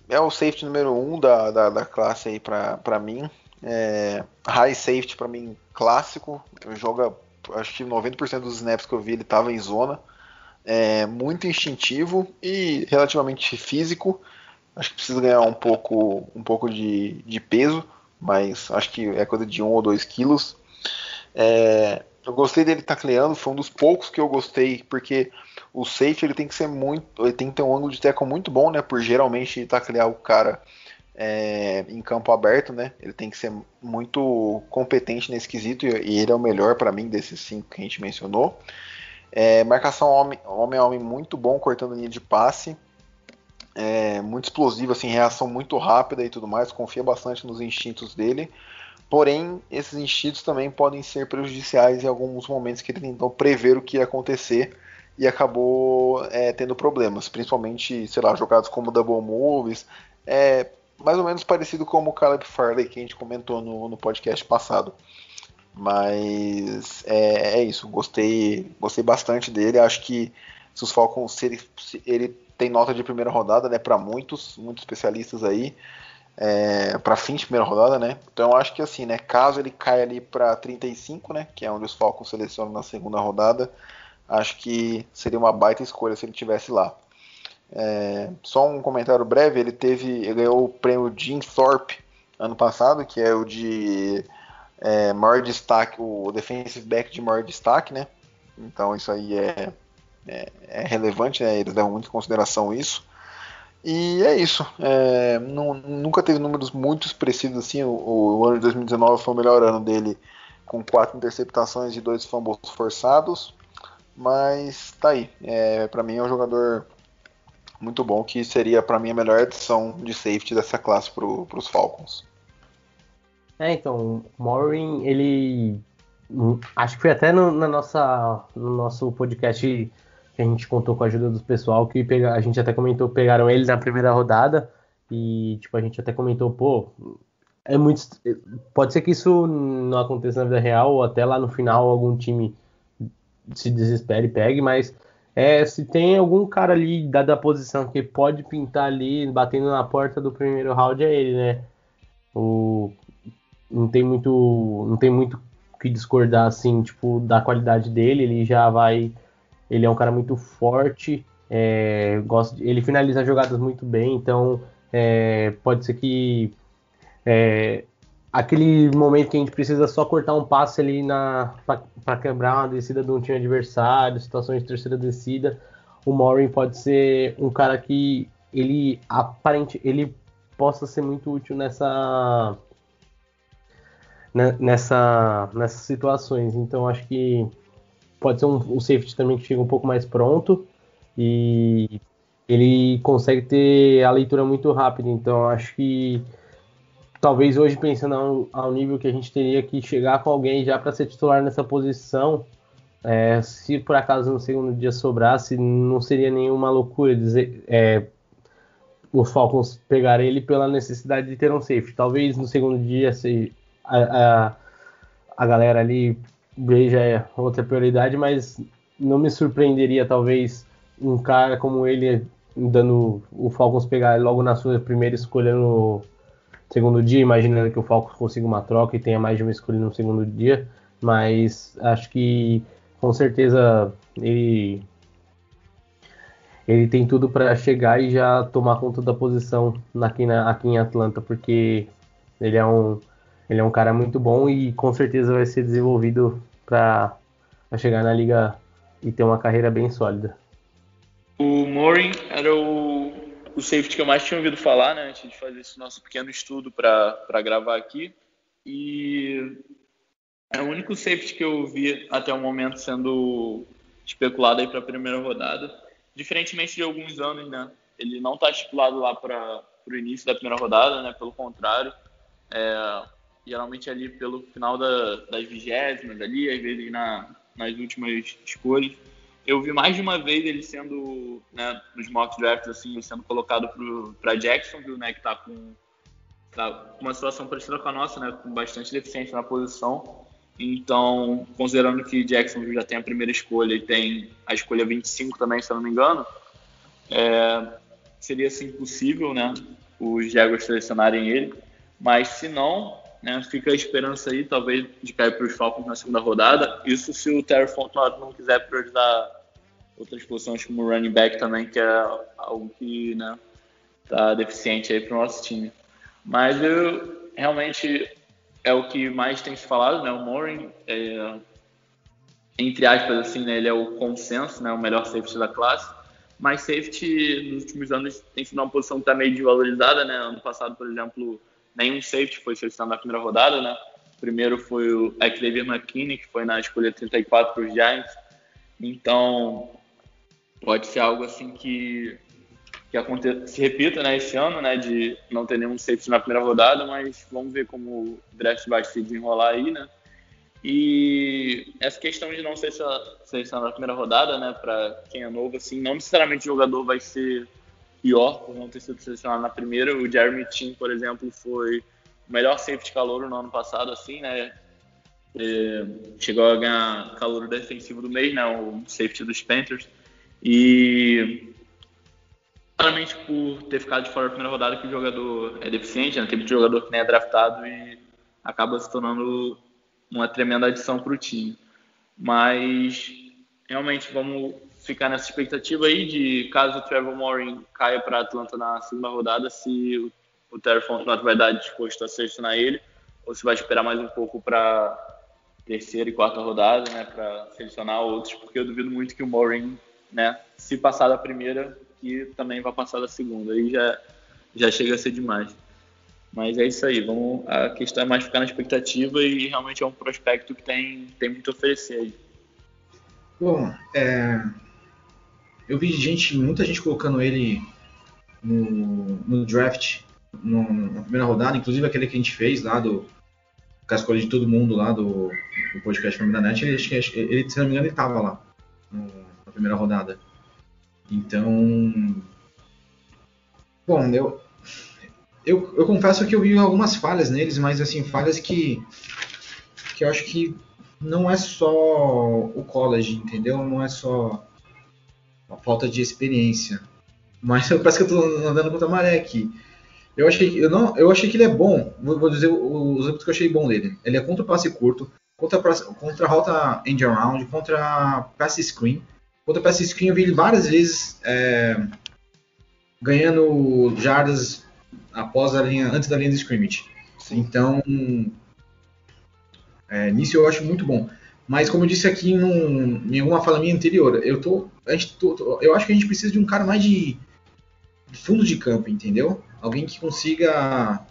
É o safety número 1 um da, da, da, classe aí pra, pra mim. É, high safety pra mim clássico. Joga. Acho que 90% dos snaps que eu vi ele tava em zona é muito instintivo e relativamente físico. Acho que precisa ganhar um pouco, um pouco de, de peso, mas acho que é coisa de 1 um ou 2 quilos. É, eu gostei dele tacleando, foi um dos poucos que eu gostei, porque o safety ele tem que ser muito, ele tem que ter um ângulo de tackle muito bom, né? Por geralmente taclear o cara é, em campo aberto, né? Ele tem que ser muito competente nesse quesito e, ele é o melhor para mim desses cinco que a gente mencionou. É, marcação homem, homem a homem muito bom, cortando linha de passe. É, muito explosivo, assim, reação muito rápida e tudo mais. Confia bastante nos instintos dele. Porém, esses instintos também podem ser prejudiciais em alguns momentos que ele tentou prever o que ia acontecer e acabou é, tendo problemas, principalmente, sei lá, jogados como double moves, é mais ou menos parecido como o Caleb Farley que a gente comentou no, no podcast passado. Mas é, é, isso, gostei, gostei bastante dele. Acho que se os Falcons, se ele, se ele tem nota de primeira rodada, né, para muitos, muitos especialistas aí, é, para fim de primeira rodada, né? Então acho que assim, né, caso ele caia ali para 35, né, que é onde os Falcons selecionam na segunda rodada, acho que seria uma baita escolha se ele tivesse lá. É, só um comentário breve, ele teve, ele ganhou o prêmio Jim Thorpe ano passado, que é o de é, maior destaque, o defensive back de maior destaque, né? Então isso aí é, é, é relevante, né? Eles levam muito em consideração isso. E é isso. É, não, nunca teve números muito expressivos assim. O, o, ano de 2019 foi o melhor ano dele, com quatro interceptações e dois fumbles forçados. Mas tá aí. É, para mim é um jogador muito bom que seria para mim a melhor adição de safety dessa classe para os Falcons. É, então, Morin, ele. Hum, acho que foi até no, na nossa, no nosso podcast que a gente contou com a ajuda do pessoal, que a gente até comentou, pegaram ele na primeira rodada, e tipo, a gente até comentou, pô, é muito. Pode ser que isso não aconteça na vida real, ou até lá no final algum time se desespere e pegue, mas é, se tem algum cara ali, dada a posição, que pode pintar ali, batendo na porta do primeiro round, é ele, né? O, não tem muito não tem muito que discordar assim tipo da qualidade dele ele já vai ele é um cara muito forte é, gosta de, ele finaliza jogadas muito bem então É, pode ser que é, aquele momento que a gente precisa só cortar um passe ali para quebrar uma descida de um time adversário, situações de terceira descida, o Morin pode ser um cara que ele aparente ele possa ser muito útil nessa né, nessa nessas situações. Então acho que pode ser um, um safety também que chega um pouco mais pronto e ele consegue ter a leitura muito rápida. Então acho que talvez hoje pensando ao, ao, nível que a gente teria que chegar com alguém já para ser titular nessa posição, é, se por acaso no segundo dia sobrasse, não seria nenhuma loucura dizer é, os Falcons pegar ele pela necessidade de ter um safety. Talvez no segundo dia se a, a, a galera ali veja outra prioridade, mas não me surpreenderia talvez um cara como ele dando o Falcons pegar logo na sua primeira escolha no segundo dia, imaginando que o Falcons consiga uma troca e tenha mais de uma escolha no segundo dia, mas acho que com certeza ele ele tem tudo para chegar e já tomar conta da posição aqui, na, aqui em Atlanta, porque ele é um ele é um cara muito bom e com certeza vai ser desenvolvido para chegar na liga e ter uma carreira bem sólida. O Morin era o, o safety que eu mais tinha ouvido falar, né, antes de fazer esse nosso pequeno estudo para gravar aqui. E é o único safety que eu vi até o momento sendo especulado aí para a primeira rodada. Diferentemente de alguns anos, né? Ele não está estipulado lá para o início da primeira rodada, né? Pelo contrário, é, geralmente ali pelo final da, das vigésimas ali, às vezes na, nas últimas escolhas eu vi mais de uma vez ele sendo, né, nos mock drafts, assim, sendo colocado para Jacksonville, né, que está com tá uma situação parecida com a nossa, né, com bastante deficiência na posição. Então, considerando que Jacksonville já tem a primeira escolha e tem a escolha 25 também, se eu não me engano, é, seria assim possível, né, os Jaguars selecionarem ele. Mas se não, né? Fica a esperança aí, talvez, de cair para os Falcons na segunda rodada. Isso se o Terry Fontenot não quiser priorizar outras posições como running back também, que é algo que né, tá deficiente aí para o nosso time. Mas eu realmente é o que mais tem se falado, né? O Morin, é, entre aspas, assim, né, ele é o consenso, né, o melhor safety da classe. Mas safety nos últimos anos tem sido uma posição que está meio desvalorizada, né? Ano passado, por exemplo, nenhum safety foi selecionado na primeira rodada, né? Primeiro foi o Xavier McKinney, que foi na escolha 34 para os Giants. Então, pode ser algo assim que, que se repita né, esse ano, né? De não ter nenhum safety na primeira rodada, mas vamos ver como o draft vai se desenrolar aí, né? E essa questão de não ser selecionado na primeira rodada, né, para quem é novo, assim, não necessariamente o jogador vai ser pior por não ter sido selecionado na primeira. O Jeremy Tim, por exemplo, foi o melhor safety calor no ano passado, assim, né? É, chegou a ganhar calor defensivo do mês, né? O safety dos Panthers. E claramente por ter ficado de fora da primeira rodada que o jogador é deficiente, né? Tem jogador que nem é draftado e acaba se tornando uma tremenda adição para o time. Mas realmente vamos ficar nessa expectativa aí de caso o Trevor Morin caia para Atlanta na segunda rodada, se o, o Terry Fontenot vai dar disposto a selecionar ele, ou se vai esperar mais um pouco para terceira e quarta rodada, né, para selecionar outros, porque eu duvido muito que o Morin, né, se passar da primeira, que também vai passar da segunda, aí já já chega a ser demais. Mas é isso aí, vamos, a questão é mais ficar na expectativa e realmente é um prospecto que tem, tem muito a oferecer aí. Bom, é, eu vi gente, muita gente colocando ele no, no draft no, na primeira rodada, inclusive aquele que a gente fez lá do com de todo mundo lá do, do podcast Família Net, ele, ele, se não me engano, ele tava lá na primeira rodada. Então, bom, eu, eu, eu confesso que eu vi algumas falhas neles, mas assim, falhas que, que eu acho que não é só o college, entendeu? Não é só uma falta de experiência. Mas parece que eu tô andando contra a maré aqui. Eu achei, eu não, eu achei que ele é bom. Vou, dizer os exemplos que eu achei bom dele. Ele é contra o passe curto, contra, contra a rota end around, contra passe screen. Contra passe screen eu vi ele várias vezes é, ganhando jardas após a linha, antes da linha de scrimmage. Sim. Então, é, nisso eu acho muito bom. Mas como eu disse aqui em alguma fala minha anterior, eu tô, tô- tô- eu acho que a gente precisa de um cara mais de, fundo de campo, entendeu? Alguém que consiga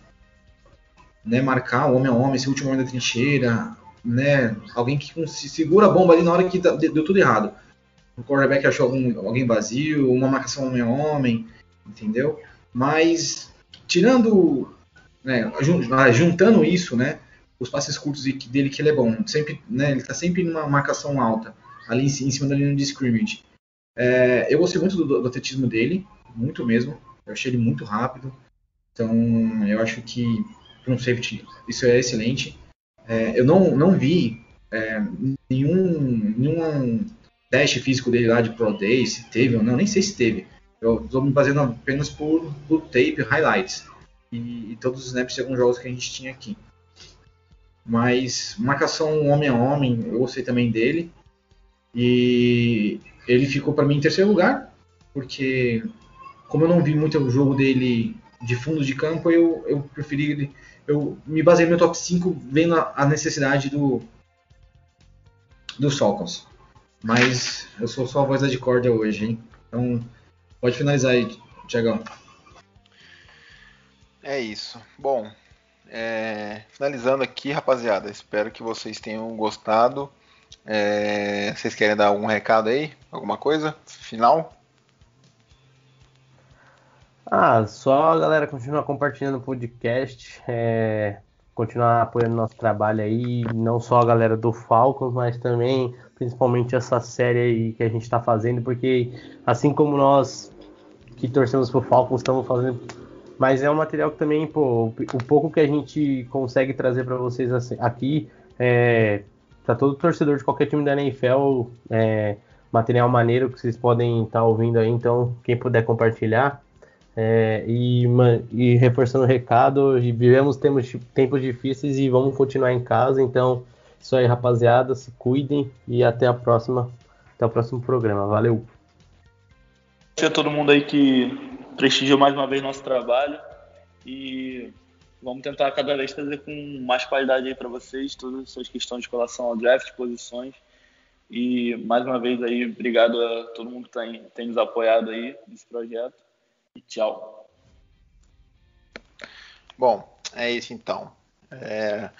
né, marcar o homem a homem, o último homem da trincheira, né? Alguém que segura a bomba ali na hora que deu tudo errado. O quarterback achou algum, alguém vazio, uma marcação homem a homem, entendeu? Mas tirando, né, ah, juntando isso, né, os passes curtos dele que ele é bom, sempre, né, ele tá sempre numa marcação alta, ali em cima da linha de scrimmage. É, eu gostei muito do, do atletismo dele, muito mesmo. Eu achei ele muito rápido. Então, eu acho que para um safety isso é excelente. É, eu não, não vi é, nenhum, nenhum teste físico dele lá de Pro Day, se teve ou não, nem sei se teve. Eu estou me baseando apenas por, por tape, highlights e, e todos os snaps de alguns jogos que a gente tinha aqui. Mas marcação homem a homem, eu gostei também dele. E ele ficou para mim em terceiro lugar, porque como eu não vi muito o jogo dele de fundo de campo, eu, eu preferi. Eu me baseei no meu top 5 vendo a, a necessidade do dos Falcons. Mas eu sou só a voz da discórdia hoje, hein? Então pode finalizar aí, Tiagão. É isso. Bom, é, finalizando aqui, rapaziada. Espero que vocês tenham gostado. É, vocês querem dar algum recado aí? Alguma coisa? Final? Ah, só galera continuar compartilhando o podcast, é, continuar apoiando nosso trabalho aí, não só a galera do Falcons, mas também, principalmente essa série aí que a gente está fazendo, porque assim como nós que torcemos pro Falcons estamos fazendo, mas é um material que também, pô, o pouco que a gente consegue trazer para vocês assim, aqui, é, para todo torcedor de qualquer time da NFL, é, material maneiro que vocês podem estar ouvindo aí, então quem puder compartilhar. É, e, e reforçando o recado, vivemos tempos, tempos difíceis e vamos continuar em casa. Então, isso aí, rapaziada, se cuidem e até a próxima, até o próximo programa. Valeu! Agradecer a todo mundo aí que prestigiou mais uma vez nosso trabalho e vamos tentar cada vez trazer com mais qualidade aí para vocês todas as suas questões de relação ao draft, posições. E mais uma vez aí, obrigado a todo mundo que tem, tem nos apoiado aí nesse projeto. E tchau. Bom, é isso então. É,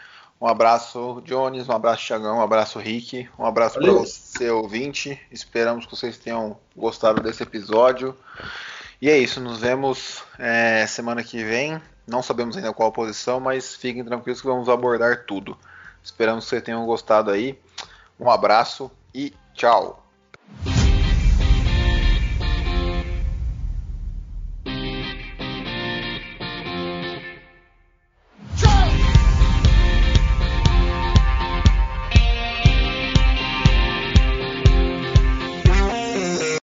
um abraço, Jones, um abraço, Thiagão, um abraço, Rick, um abraço para você, ouvinte. Esperamos que vocês tenham gostado desse episódio. E é isso, nos vemos é, semana que vem. Não sabemos ainda qual posição, mas fiquem tranquilos que vamos abordar tudo. Esperamos que vocês tenham gostado aí. Um abraço e tchau.